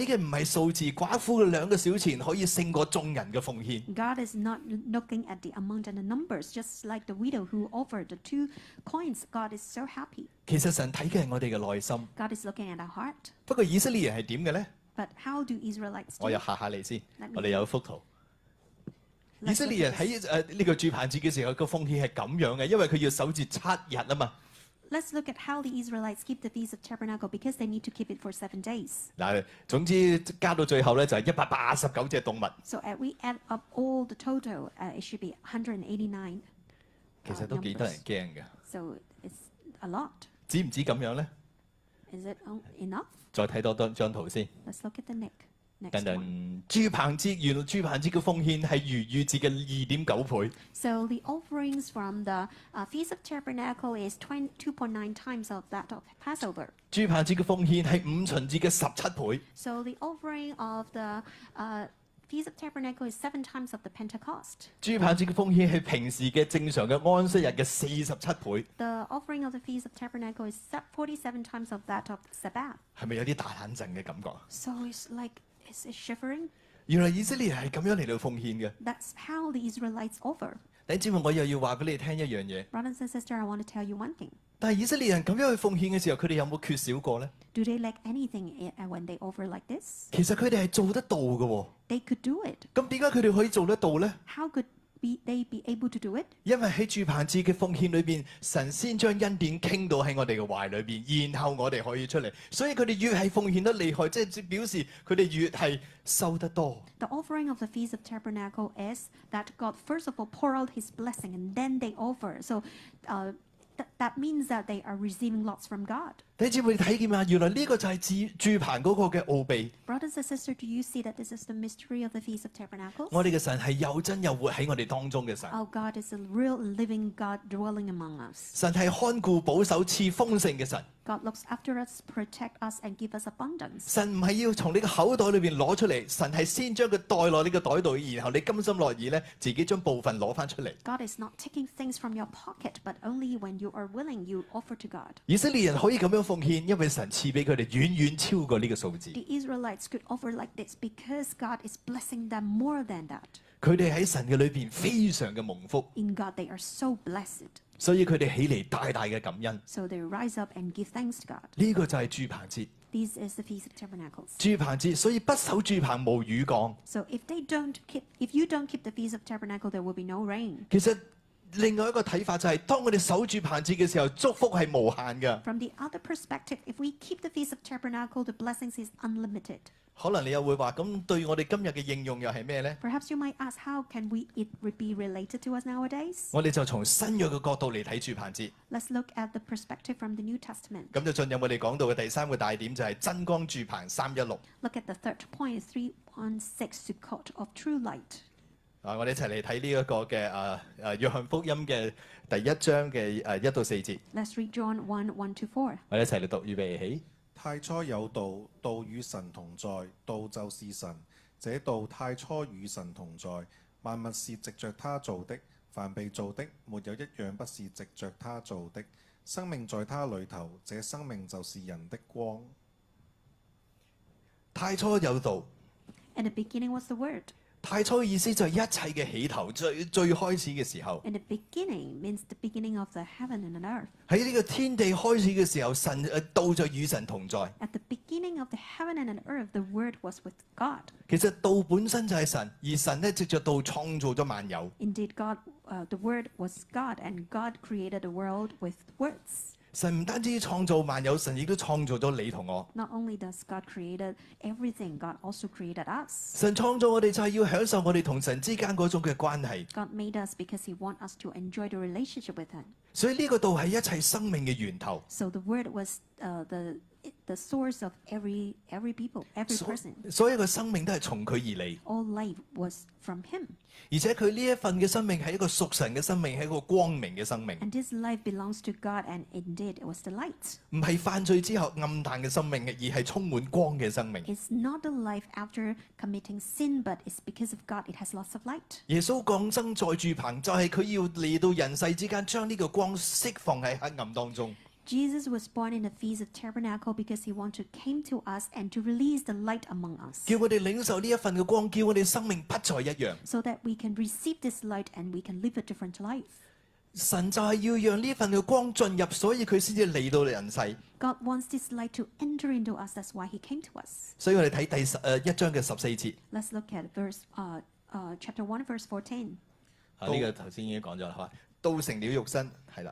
嘅唔系数字，寡妇嘅两个小钱可以胜过众人嘅奉献。其实神睇嘅系我哋嘅内心。不过以色列人系点嘅咧？我又嚇下你先，我哋有幅图。以色列人喺誒呢個煮盤子嘅時候個風險係咁樣嘅，因為佢要守住七日啊嘛。Let's look at how the Israelites keep the feast of Tabernacle because they need to keep it for seven days。嗱，總之加到最後咧就係一百八十九隻動物。So at we add up all the total, it should be 189. 其實都幾得人驚㗎。So it's a lot。只唔止咁樣咧。Is it enough？再睇多多張圖先。Let's look at the next. 等等，豬棚節原来豬棚節嘅風險系逾逾节嘅二点九倍。So the offering s from the feast of tabernacle is twenty two point nine times of that of Passover。豬棚節嘅風險系五旬节嘅十七倍。So the offering of the feast of tabernacle is seven times of the Pentecost。豬棚節嘅風險系平时嘅正常嘅安息日嘅四十七倍。The offering of the feast of tabernacle is forty seven times of that of Sabbath。系咪有啲大冷震嘅感覺？So it's like is it shivering？原來以色列人係咁樣嚟到奉獻嘅。That's how the Israelites offer。等住我，我又要話俾你聽一樣嘢。Ronan says sister, I want to tell you one thing。但係以色列人咁樣去奉獻嘅時候，佢哋有冇缺少過咧？Do they lack anything when they offer like this？其實佢哋係做得到嘅喎。They could do it。咁點解佢哋可以做得到咧？h o could w be they be able to do it？因為喺住棚節嘅奉獻裏邊，神先將恩典傾到喺我哋嘅懷裏邊，然後我哋可以出嚟。所以佢哋越係奉獻得厲害，即係表示佢哋越係收得多。The offering of the Feast of Tabernacle is that God first of all pour out His blessing and then they offer. So, uh, that means that they are receiving lots from God. 你姊妹睇见啊，原來呢個就係柱柱棚嗰個嘅奧秘。我哋嘅神係又真又活喺我哋當中嘅神。神係看顧保守似丰盛嘅神。神唔係要從你個口袋裏边攞出嚟，神係先將佢袋落呢個袋度，然後你甘心乐意咧，自己將部分攞翻出嚟。以色列人可以咁樣。奉献，因为神赐俾佢哋远远超过呢个数字。The Israelites could offer like this because God is blessing them more than that。佢哋喺神嘅里边非常嘅蒙福。In God they are so blessed。所以佢哋起嚟大大嘅感恩。So they rise up and give thanks to God。呢个就系猪棚节。t h i s is the feast of tabernacles。猪棚节，所以不守猪棚无雨降。So if they don't keep, if you don't keep the feast of t a b e r n a c l e there will be no rain。其实。另外一個睇法就係，當我哋守住棚棒節嘅時候，祝福係無限嘅。From the other perspective, if we keep the feast of Tabernacle, the blessings is unlimited. 可能你又會話：，咁對我哋今日嘅應用又係咩咧？Perhaps you might ask how can we it be related to us nowadays？我哋就從新約嘅角度嚟睇住棚節。Let's look at the perspective from the New Testament。咁就進入我哋講到嘅第三個大點，就係真光柱棚三一六。Look at the third point, three one six, the c o t of true light。啊！我哋一齐嚟睇呢一个嘅啊啊约翰福音嘅第一章嘅诶一到四节。Let's read John one one two four。我哋一齐嚟读，预备。起。太初有道，道与神同在，道就是神。这道太初与神同在，万物是藉着他做的，凡被做的没有一样不是藉着他做的。生命在他里头，这生命就是人的光。太初有道。And was beginning word. the the 太初嘅意思就係一切嘅起頭，最最開始嘅時候。喺呢個天地開始嘅時候，神誒道就與神同在。其實道本身就係神，而神咧藉著道創造咗萬有。神唔單止創造萬有，神亦都創造咗你同我。神創造我哋就係要享受我哋同神之間嗰種嘅關係。所以呢個道係一切生命嘅源頭。the source person every every people every of 所所有嘅生命都系从佢而嚟，而且佢呢一份嘅生命系一个属神嘅生命，系一个光明嘅生命。唔系犯罪之后暗淡嘅生命而系充满光嘅生命。耶稣降生在柱棚，就系佢要嚟到人世之间，将呢个光释放喺黑暗当中。Jesus was born in the Feast of Tabernacle because he wanted to came to us and to release the light among us. So that we can receive this light and we can live a different life. 神就係要讓呢份嘅光進入，所以佢先至嚟到人世。God wants this light to enter into us. That's why He came to us. 所以我哋睇第十誒一章嘅十四節。Let's look at verse 啊、uh, 啊、uh, chapter one verse fourteen。啊，呢、個頭先已經講咗啦，係嘛？道成了肉身，係啦。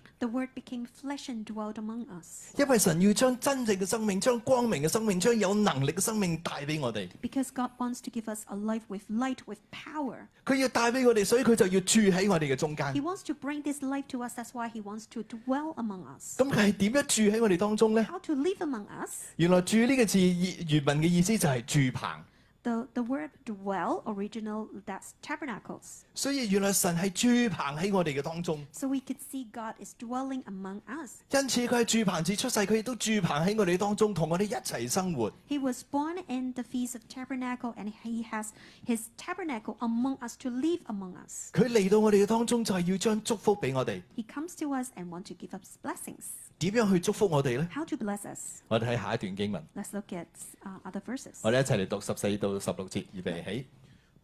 The Word became flesh and dwelt among us. Because God wants to give us a life with light, with power. He wants to bring this life to us. That's why He wants to dwell among us. How to live among us? 原來住呢個字原文嘅意思就係住棚。the, the word dwell original that's tabernacles. so we could see God is dwelling among us. He was born in the feast of tabernacle and he has his tabernacle among us to live among us. He comes to us and wants to give us blessings. 點樣去祝福我哋咧？我哋睇下一段經文，我哋一齊嚟讀十四到十六節，預備起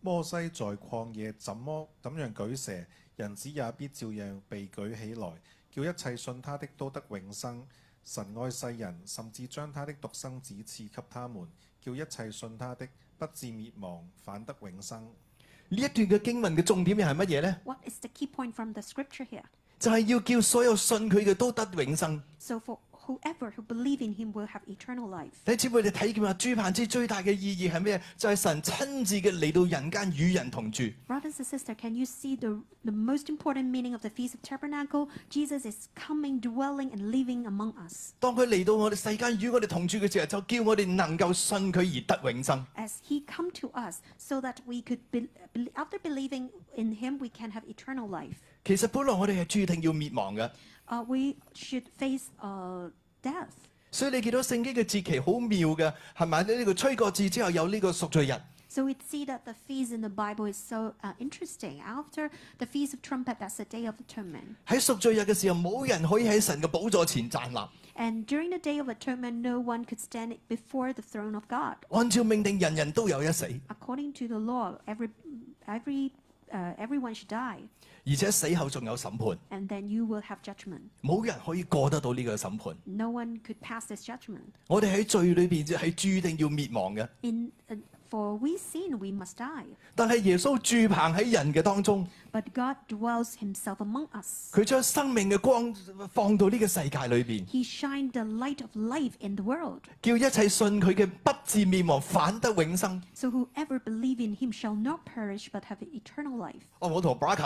摩西在旷野怎么怎樣舉蛇，人子也必照樣被舉起來，叫一切信他的都得永生。神愛世人，甚至將他的獨生子赐給他們，叫一切信他的不至滅亡，反得永生。呢一段嘅經文嘅重點又係乜嘢 here？就係要叫所有信佢嘅都得永生。So for whoever who believe in him will have eternal life。你知唔知你睇見話住棚節最大嘅意義係咩？就係、是、神親自嘅嚟到人間與人同住。Brothers and sisters, can you see the the most important meaning of the feast of tabernacle? Jesus is coming, dwelling and living among us。當佢嚟到我哋世間與我哋同住嘅時候，就叫我哋能夠信佢而得永生。As he come to us, so that we could be, after believing in him, we can have eternal life。其實本來我哋係注定要滅亡嘅。所以你見到聖經嘅节期好妙嘅，係咪？呢個吹过字之後有呢個贖罪日。喺贖罪日嘅時候，冇人可以喺神嘅寶座前站立。按照命定，人人都有一死。而且死后仲有审判，冇人可以过得到呢个审判。this judgment。我哋喺罪里边系注定要灭亡嘅。For we sin, we must die. But God dwells himself among us. He shined the light of life in the world. 叫一切信佢嘅不至滅亡，反得永生。So whoever believes in him shall not perish but have eternal life. 哦，我同 Braca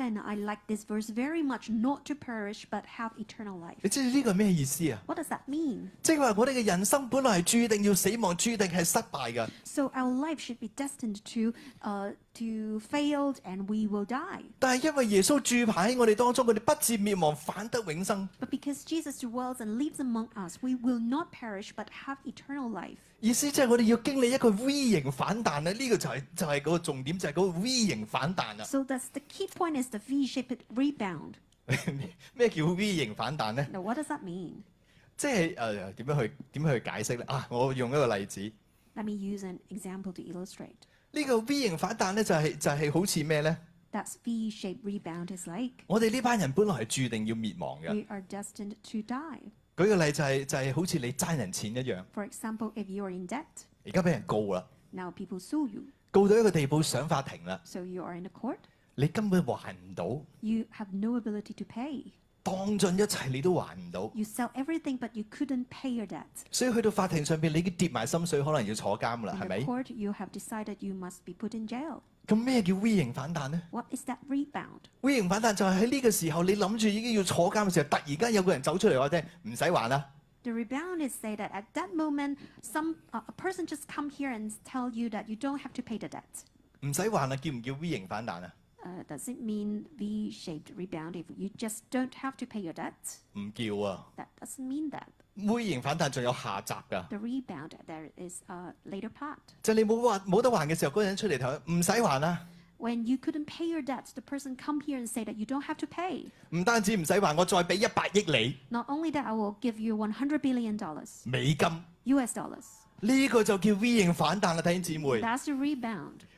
and I like this verse very much not to perish but have eternal life. What does that mean? 要死亡注定係失敗嘅，但係因為耶穌住喺我哋當中，我哋不至滅亡，反得永生。意思即係我哋要經歷一個 V 型反彈咧，呢個就係就係個重點，就係嗰個 V 型反彈啊。咩叫 V 型反彈咧？即係誒點樣去點樣去解釋咧？啊，我用一個例子。Let me use an example to illustrate。呢個 V 型反彈咧，就係就係好似咩咧？That's V-shaped rebound is like。我哋呢班人本來係注定要滅亡嘅。We are destined to die。舉個例就係就係好似你掙人錢一樣。For example, if you are in debt。而家俾人告啦。Now people sue you。告到一個地步上法庭啦。So you are in a court。你根本還唔到。You have no ability to pay。當盡一切你都還唔到，所以去到法庭上边，你跌埋心水，可能要坐監啦，係咪？咁咩叫 V 型反彈 d v 型反彈就係喺呢個時候，你諗住已經要坐監嘅時候，突然間有個人走出嚟話聽，唔使還啦。唔使還啊，叫唔叫 V 型反彈啊？Uh, does it mean V-shaped rebound if you just don't have to pay your debts? 不叫啊。That does doesn't mean that. that。妹型反彈仲有下集㗎。The rebound there is a later part。就你冇還冇得還嘅時候，嗰個人出嚟睇唔使還啦。When you couldn't pay your debts, the person come here and say that you don't have to pay。唔單止唔使還，我再俾一百億你。Not only that, I will give you one hundred billion dollars。美金。U.S. dollars。呢個就叫 V 型反彈啦，弟兄姊妹。That's the rebound。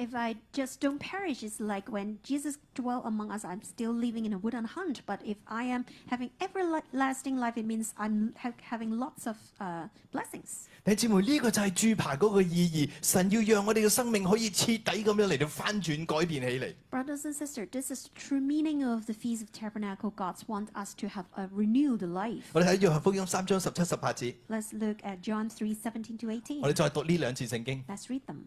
if I just don't perish, it's like when Jesus dwell among us, I'm still living in a wooden hunt. But if I am having everlasting life, it means I'm ha having lots of uh, blessings. 弟姊妹，呢、這個就係住牌嗰個意義。神要讓我哋嘅生命可以徹底咁樣嚟到翻轉改變起嚟。Brothers and sisters, this is the true meaning of the Feast of Tabernacle. God wants us to have a renewed life. 我哋喺約翰福音三章十七十八節。Let's look at John three seventeen to 18 let 我哋再讀呢兩次聖經。Let's read them.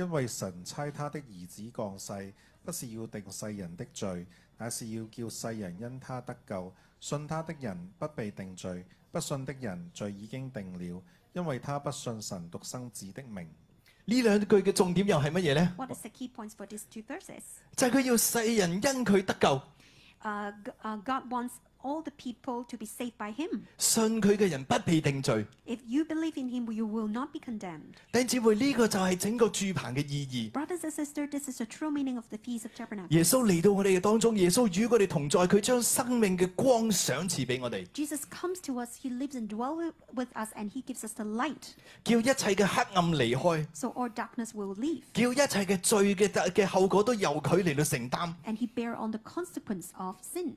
因为神差他的儿子降世，不是要定世人的罪，乃是要叫世人因他得救。信他的人不被定罪，不信的人罪已经定了，因为他不信神独生子的名。呢两句嘅重点又系乜嘢 verses？就系佢要世人因佢得救。all the people to be saved by him. If you believe in him, you will not be condemned. 弟兄姊妹，呢、個就係整個住棚嘅意義。Brothers and sisters, this is the true meaning of the Feast of Tabernacles. 耶穌嚟到我哋嘅當中，耶穌與我哋同在，佢將生命嘅光賞賜俾我哋，Jesus comes to us, he lives and dwells with us, and he gives us the light. 叫一切嘅黑暗離開，So all darkness will leave, 叫一切嘅罪嘅嘅後果都由佢嚟到承擔。and he bear on the consequence of sin.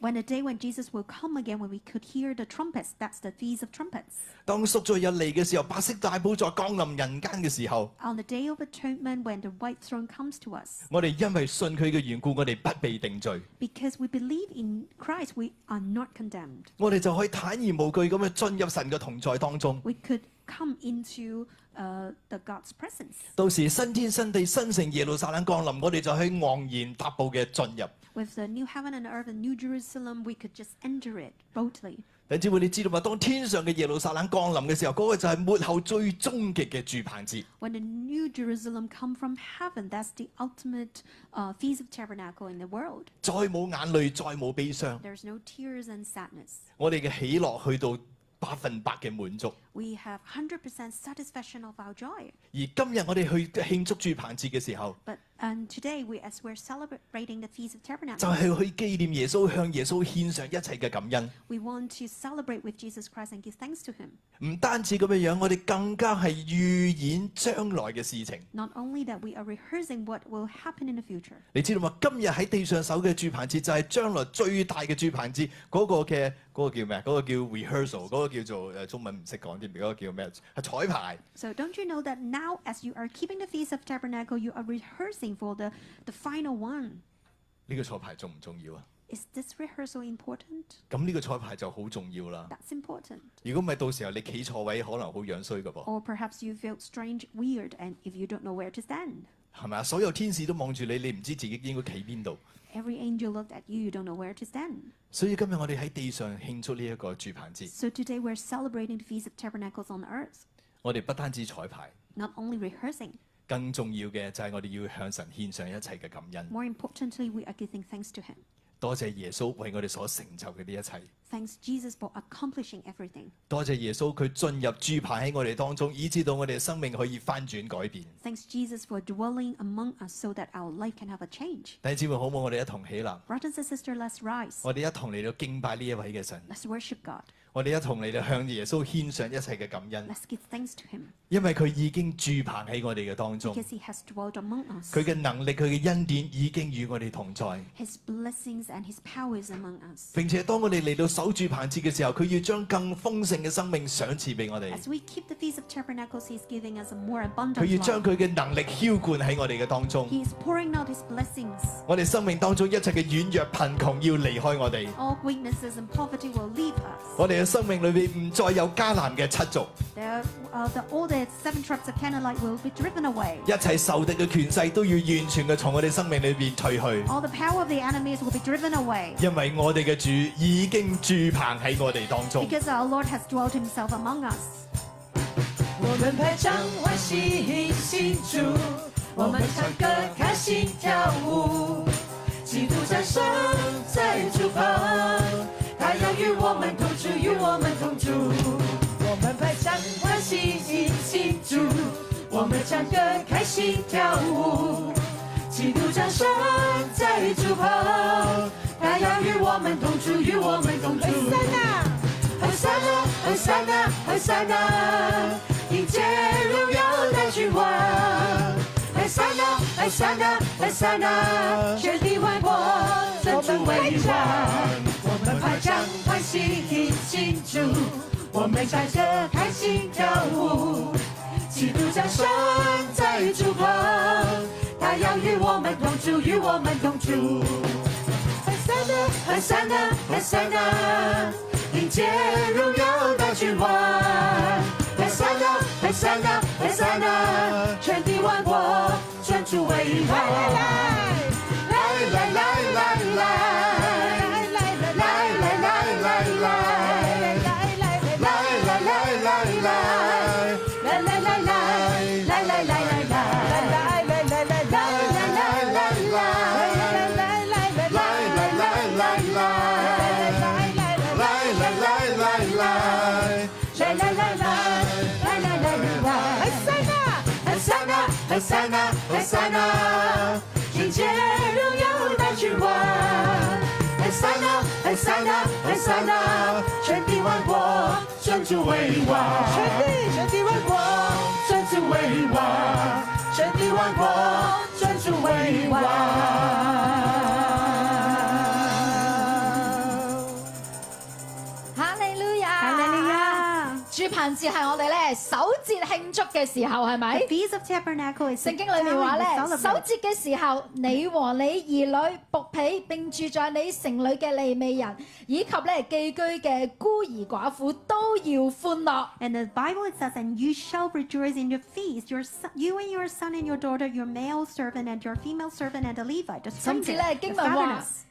when the day when Jesus will come again, when we could hear the trumpets, that's the feast of trumpets. On the day of atonement, when the white throne comes to us, because we believe in Christ, we are not condemned. We could come into uh, the God's presence. With the new heaven and earth and new Jerusalem, we could just enter it boldly. 弟兄姊妹，你知道嘛？當天上嘅耶路撒冷降臨嘅時候，嗰、那個就係末後最終極嘅住棚節。When the new Jerusalem come from heaven, that's the ultimate uh, feast of tabernacle in the world. 再冇眼淚，再冇悲傷。There's no tears and sadness. 我哋嘅喜樂去到百分百嘅滿足。We have 100% satisfaction of our joy. 而今日我哋去慶祝住棚節嘅時候，But and today we, as we're celebrating the Feast of Tabernacles, we want to celebrate with Jesus Christ and give thanks to Him. Not only that, we are rehearsing what will happen in the future。你知道嘛？今日喺地上守嘅住棚節就係將來最大嘅住棚節嗰個嘅嗰個叫咩？嗰個叫 rehearsal，嗰個叫做誒中文唔識講啲，嗰個叫咩？係彩排。So don't you know that now, as you are keeping the feast of tabernacle, you are rehearsing for the the final one？呢個彩排重唔重要啊？Is this rehearsal important？咁呢個彩排就好重要啦。That's important。如果唔係到時候你企錯位，可能好樣衰噶噃。Or perhaps you feel strange, weird, and if you don't know where to stand？係咪啊？所有天使都望住你，你唔知自己應該企邊度？every angel looked at you, you don't know where to stand. So today we're celebrating the Feast of Tabernacles on earth, not only rehearsing, more importantly, we are giving thanks to Him. 多谢耶稣为我哋所成就嘅呢一切。Thanks Jesus for accomplishing everything。多谢耶稣，佢进入猪排喺我哋当中，以致到我哋嘅生命可以翻转改变。Thanks Jesus for dwelling among us so that our life can have a change。弟兄姊妹，好唔好？我哋一同起立。Brothers and sisters, let's rise。我哋一同嚟到敬拜呢一位嘅神。Let's worship God。我哋一同嚟到向耶穌献上一切嘅感恩，因為佢已經駐棚喺我哋嘅當中。佢嘅能力、佢嘅恩典已經與我哋同在。並且當我哋嚟到守住棚節嘅時候，佢要將更豐盛嘅生命賞賜俾我哋。佢要將佢嘅能力浇灌喺我哋嘅當中。我哋生命當中一切嘅軟弱、貧窮要離開我哋。我哋。生命里边唔再有迦南嘅七族。一切仇敌嘅权势都要完全嘅从我哋生命里边退去。因为我哋嘅主已经驻棚喺我哋当中。他要与我们同住，与我们同住。我们拍手欢喜，一起祝。我们唱歌开心，跳舞。祈福掌声在祝贺。太阳与我们同住，与我们同住。哎，三呐，哎三呐，哎三呐，哎三呐迎接荣耀的曙王。哎三呐，哎三呐，哎三呐。全体外婆伸出臂弯。拍掌，开听庆祝，我们载着开心跳舞。基督降生在主旁，他要与我们同住，与我们同住。来，来，来，呢，来，来，呢，迎接荣耀的君王。来，来，来，呢，来，来，呢，全地万国，全主归一。塞纳，为塞纳，全地万国尊主为王，全地天地万国尊主为王，全地万国尊主为王。甚至系我哋咧，首节庆祝嘅时候，系咪？t e Feast Tabernacles of。圣经里面话咧，首节嘅时候，你和你儿女、仆婢，并住在你城里嘅利未人，以及咧寄居嘅孤儿寡妇，都要欢乐。And the Bible it says, and you shall rejoice in your feast. Your son, you and your son and your daughter, your male servant and your female servant and the Levite, the stranger the fatherless。甚至咧，经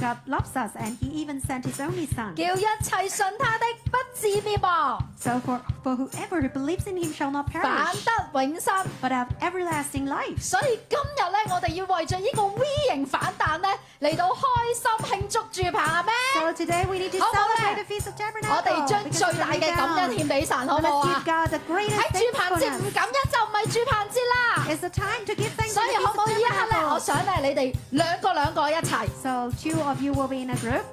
God loves u 叫一切信他的不至灭亡。So for for whoever believes in him shall not perish. 反得永生。But have everlasting life. 所以今日咧，我哋要为著呢个 V 型反弹咧，嚟到开心庆祝猪排咩？So today we need to celebrate the feast of Tabernacle. 我哋将最大嘅感恩献俾神，好唔好啊？喺猪排节唔感恩就唔系猪排节啦。It's the time to give things to God. 所以可唔可以一刻咧，我想系你哋两个两个一齐。So two. of you will be in a group.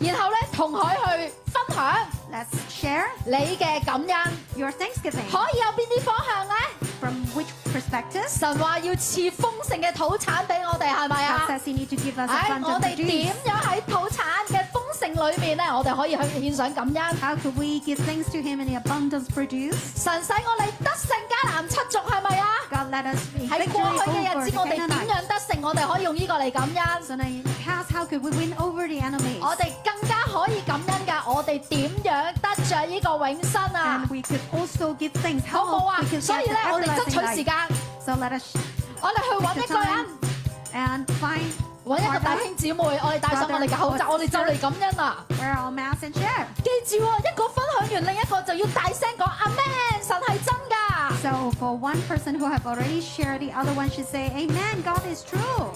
然後咧，同佢去分享。Let's share 你嘅感恩。Your thanksgiving 可以有邊啲方向咧？From which perspectives？神話要賜豐盛嘅土產俾我哋，係咪啊？God says He need to give us could we give thanks to Him in the abundance produce？神使我哋得勝迦南七族，係咪啊？喺過去嘅日子，我哋點樣得勝？我哋可以用呢個嚟感恩。我哋更加可以感恩㗎！我哋點樣得着呢個永生啊？好唔好啊？所以咧，我哋爭取時間，我哋去揾一個人，揾一個大兄姐妹。我哋戴上我哋嘅口罩，我哋就嚟感恩啦！記住喎，一個分享完，另一個就要大聲講阿 m a n 神係真㗎。So for one person who have already shared, the other one should say, Amen, God is true.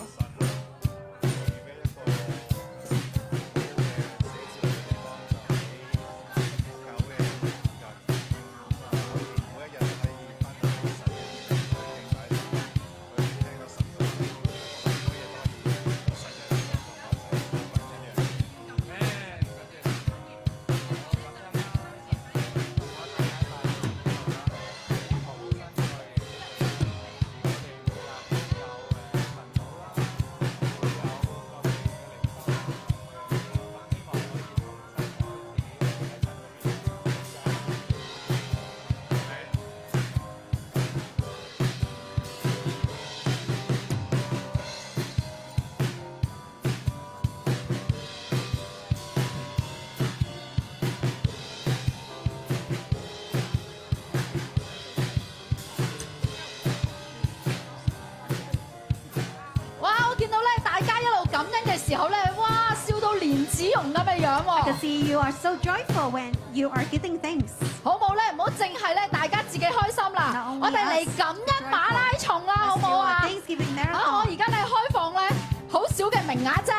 時候咧，哇，笑到蓮子容咁嘅樣喎。I can see you are so joyful when you are giving things。好唔好咧？唔好淨係咧，大家自己開心啦。我哋嚟感恩馬拉松啦，好唔好啊？啊，我而家都開放咧，好少嘅名額啫。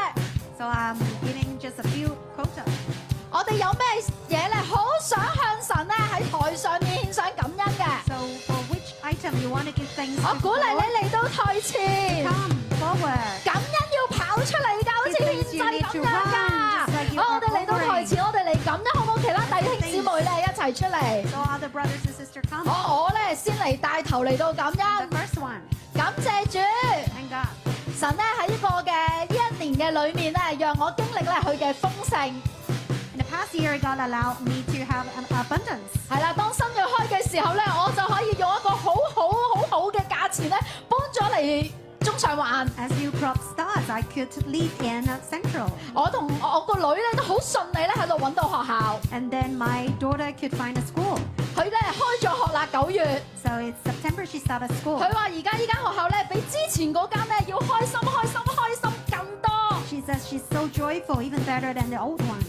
So I'm giving just a few quota。我哋有咩嘢咧？好想向神咧喺台上面獻上感恩嘅。So for which item you want to give t h a n k s 我鼓勵你嚟到台前。Come forward。噶，好，我哋嚟到台前，我哋嚟感恩，好唔好？其他弟兄姊妹咧一齊出嚟。我我咧先嚟帶頭嚟到感恩。感謝主。神咧喺呢個嘅呢一年嘅裏面咧，讓我經歷咧佢嘅丰盛。係啦，當新要開嘅時候咧，我就可以用一個好好好好嘅價錢咧，幫咗嚟。中上環。As you prop stars, I could lead in central. 我同我個女咧都好順利咧喺度揾到學校。And then my daughter could find a school. 佢咧開咗學啦，九月。So it's September she started school. 佢話而家依間學校咧比之前嗰間咧要開心開心開心更多。She says she's so joyful, even better than the old one.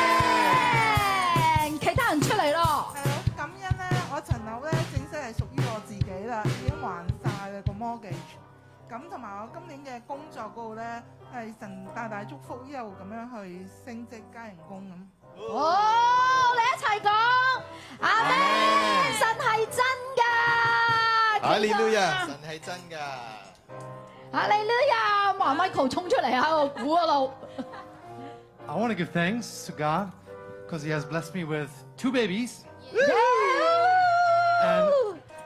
咁同埋我今年嘅工作嗰度咧，係神大大祝福，路咁樣去升職加人工咁。哦，你一齊講，阿咩？神係真㗎。阿利裏亞，神係真㗎。阿利裏亞，阿 Michael 衝出嚟喺度估啊啦。I want to give thanks to God because He has blessed me with two babies. And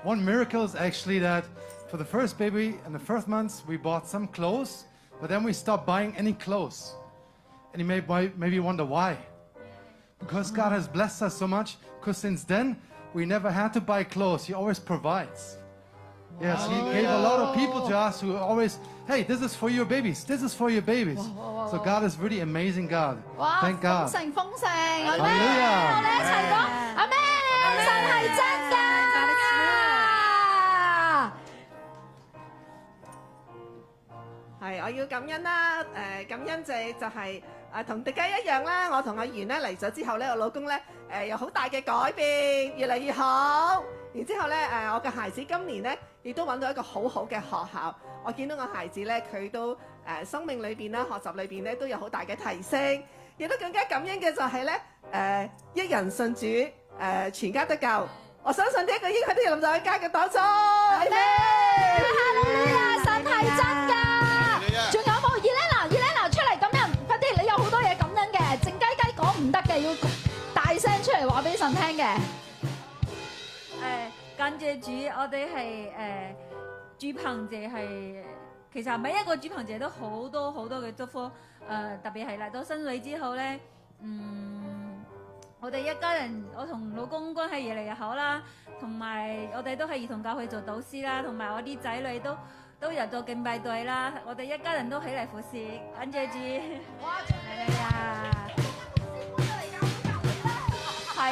one miracle is actually that. for the first baby and the first months we bought some clothes but then we stopped buying any clothes and you may maybe wonder why because god has blessed us so much because since then we never had to buy clothes he always provides yes he gave a lot of people to us who always hey this is for your babies this is for your babies so god is really amazing god thank god 係，我要感恩啦！誒，感恩就係就係誒，同迪家一樣啦。我同阿源咧嚟咗之後咧，我老公咧誒有好大嘅改變，越嚟越好。然之後咧誒，我嘅孩子今年咧亦都揾到一個好好嘅學校。我見到我孩子咧，佢都誒生命裏邊啦，學習裏邊咧都有好大嘅提升。亦都更加感恩嘅就係咧誒，一人信主誒，全家得救。我相信呢一個應許都要臨在家嘅黨中。係咩？哈利亞神係真。得嘅，要大声出嚟话俾神听嘅。诶，感谢主，我哋系诶主凭者系，其实每一个主凭者都好多好多嘅祝福。诶，特别系嚟到新女之后咧，嗯，我哋一家人，我同老公关系越嚟越好啦，同埋我哋都系儿童教去做导师啦，同埋我啲仔女都都入咗敬拜队啦，我哋一家人都起嚟服侍。感谢主，哇！出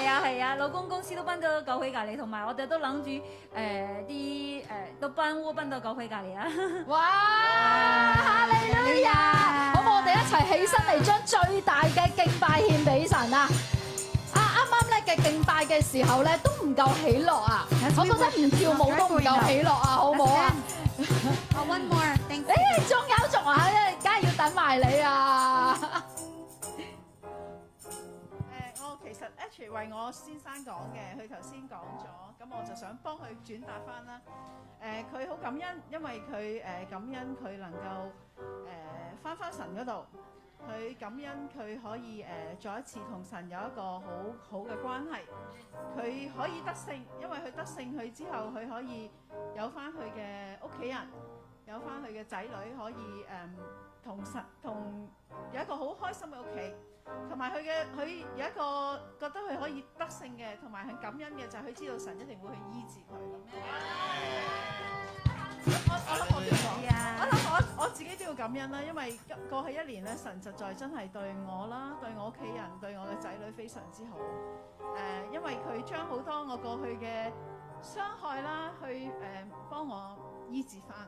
系啊系啊，老公公司都搬到狗屎隔篱，同埋我哋都谂住诶啲诶都搬窝搬到狗屎隔篱啊！哇，哈利路亚！好？我哋一齐起身嚟将最大嘅敬拜献俾神啊！啊，啱啱咧嘅敬拜嘅时候咧都唔够喜乐啊！我觉得唔跳舞都唔够喜乐啊，好唔好啊？One more，仲有仲有梗系要等埋你啊！其實 H 為我先生講嘅，佢頭先講咗，咁我就想幫佢轉達翻啦。誒，佢好感恩，因為佢誒感恩佢能夠誒翻返神嗰度，佢感恩佢可以誒再一次同神有一個好好嘅關係，佢可以得勝，因為佢得勝，佢之後佢可以有翻佢嘅屋企人，有翻佢嘅仔女可以誒同神同有一個好開心嘅屋企。同埋佢嘅佢有一个觉得佢可以得胜嘅，同埋很感恩嘅，就系佢知道神一定会去医治佢。我我谂我点讲啊？我谂我我自己都要感恩啦，因为过去一年咧，神实在真系对我啦，对我屋企人，对我嘅仔女非常之好。诶，因为佢将好多我过去嘅伤害啦，去诶帮我医治翻，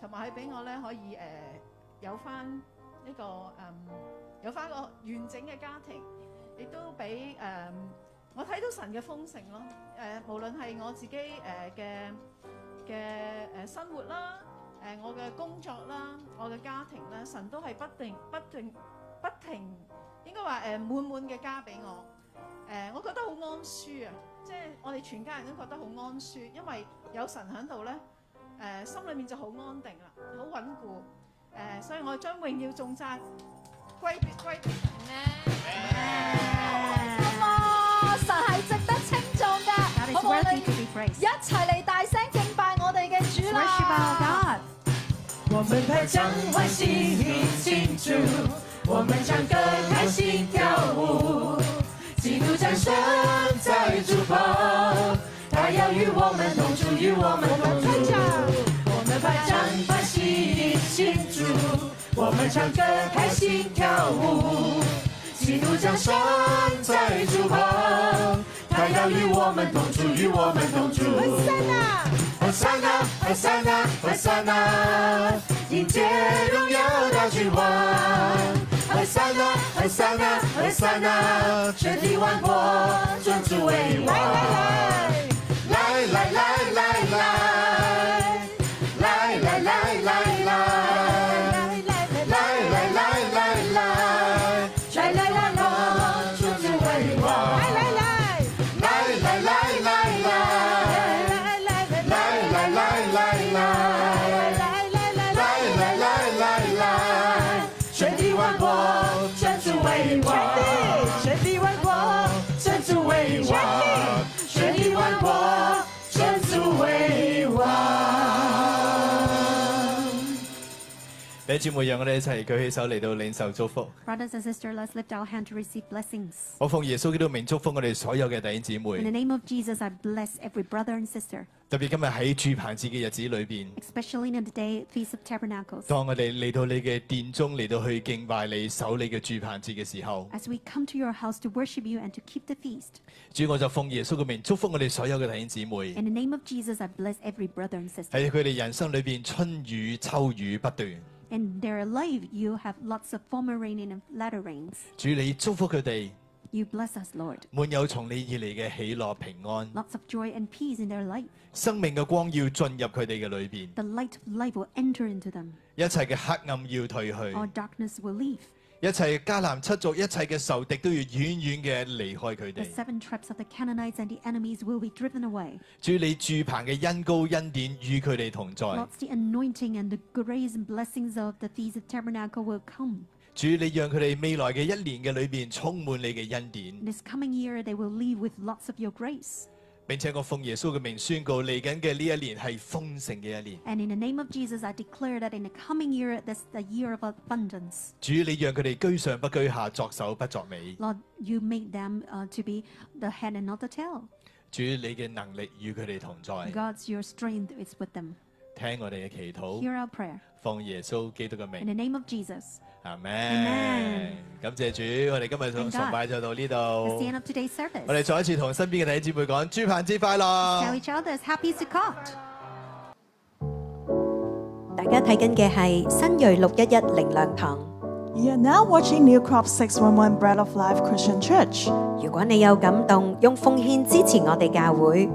同埋佢俾我咧可以诶有翻一个嗯。有翻個完整嘅家庭，亦都俾誒我睇到神嘅豐盛咯。誒，無論係我自己诶嘅嘅诶生活啦，誒我嘅工作啦，我嘅家庭啦，神都係不斷不斷不停，應該話诶滿滿嘅加俾我。誒，我覺得好安舒啊，即係我哋全家人都覺得好安舒，因為有神喺度咧，誒心裏面就好安定啦，好穩固。誒，所以我將永耀重扎。规矩规矩啊，神系值得称颂噶，好唔一齐嚟大声敬拜我哋嘅主啦！我们拍掌欢喜庆祝，我们唱歌开心跳舞，基督掌声在主旁，他要与我们同住，与我们同住。我们拍掌拍心庆祝。我们唱歌，开心跳舞，喜怒江山在祝福，太要与我们同住，与我们同住。阿萨纳，阿萨纳，阿萨纳，阿萨纳，迎接荣耀大曙王。阿萨纳，阿萨纳，阿萨纳，全体万国宗旨为我来，来来来来来。姐妹，让我哋一齐举起手嚟到领受祝福。我奉耶稣基督名祝福我哋所有嘅弟兄姊妹。特别今日喺住棚节嘅日子里边，当我哋嚟到你嘅殿中嚟到去敬拜你、守你嘅住棚节嘅时候，主，我就奉耶稣嘅名祝福我哋所有嘅弟兄姊妹。喺佢哋人生里边，春雨秋雨不断。In their life, you have lots of formulating and flatterings. you bless us, Lord. Lots of joy and peace in their life. The light of life will enter into them. 一切嘅黑暗要退去。All darkness will leave. 一切迦南七族一切嘅仇敵都要遠遠嘅離開佢哋。主你住棚嘅恩高恩典與佢哋同在。主你讓佢哋未來嘅一年嘅裏边充滿你嘅恩典。并且我奉耶稣嘅名宣告，嚟紧嘅呢一年系丰盛嘅一年。And in the name of Jesus, I declare that in the coming year, this the year of abundance. 主你让佢哋居上不居下，作首不作尾。Lord, you make them uh to be the head and not the tail. 主你嘅能力与佢哋同在。God's your strength is with them. 听我哋嘅祈祷，奉耶稣基督嘅名，阿妹，感谢主，我哋今日就崇拜就到呢度。我哋再一次同身边嘅弟兄姊妹讲，猪扒节快乐！大家睇紧嘅系新锐六一一 church 如果你有感动，用奉献支持我哋教会。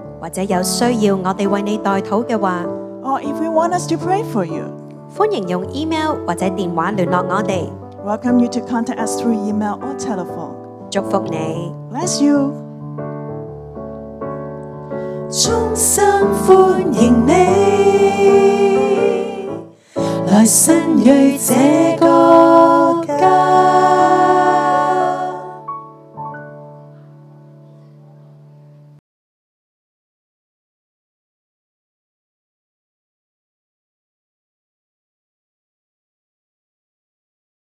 或者有需要我哋为你代祷嘅话，欢迎用 email 或者电话联络我哋。祝福你，衷心欢迎你来新锐这个家。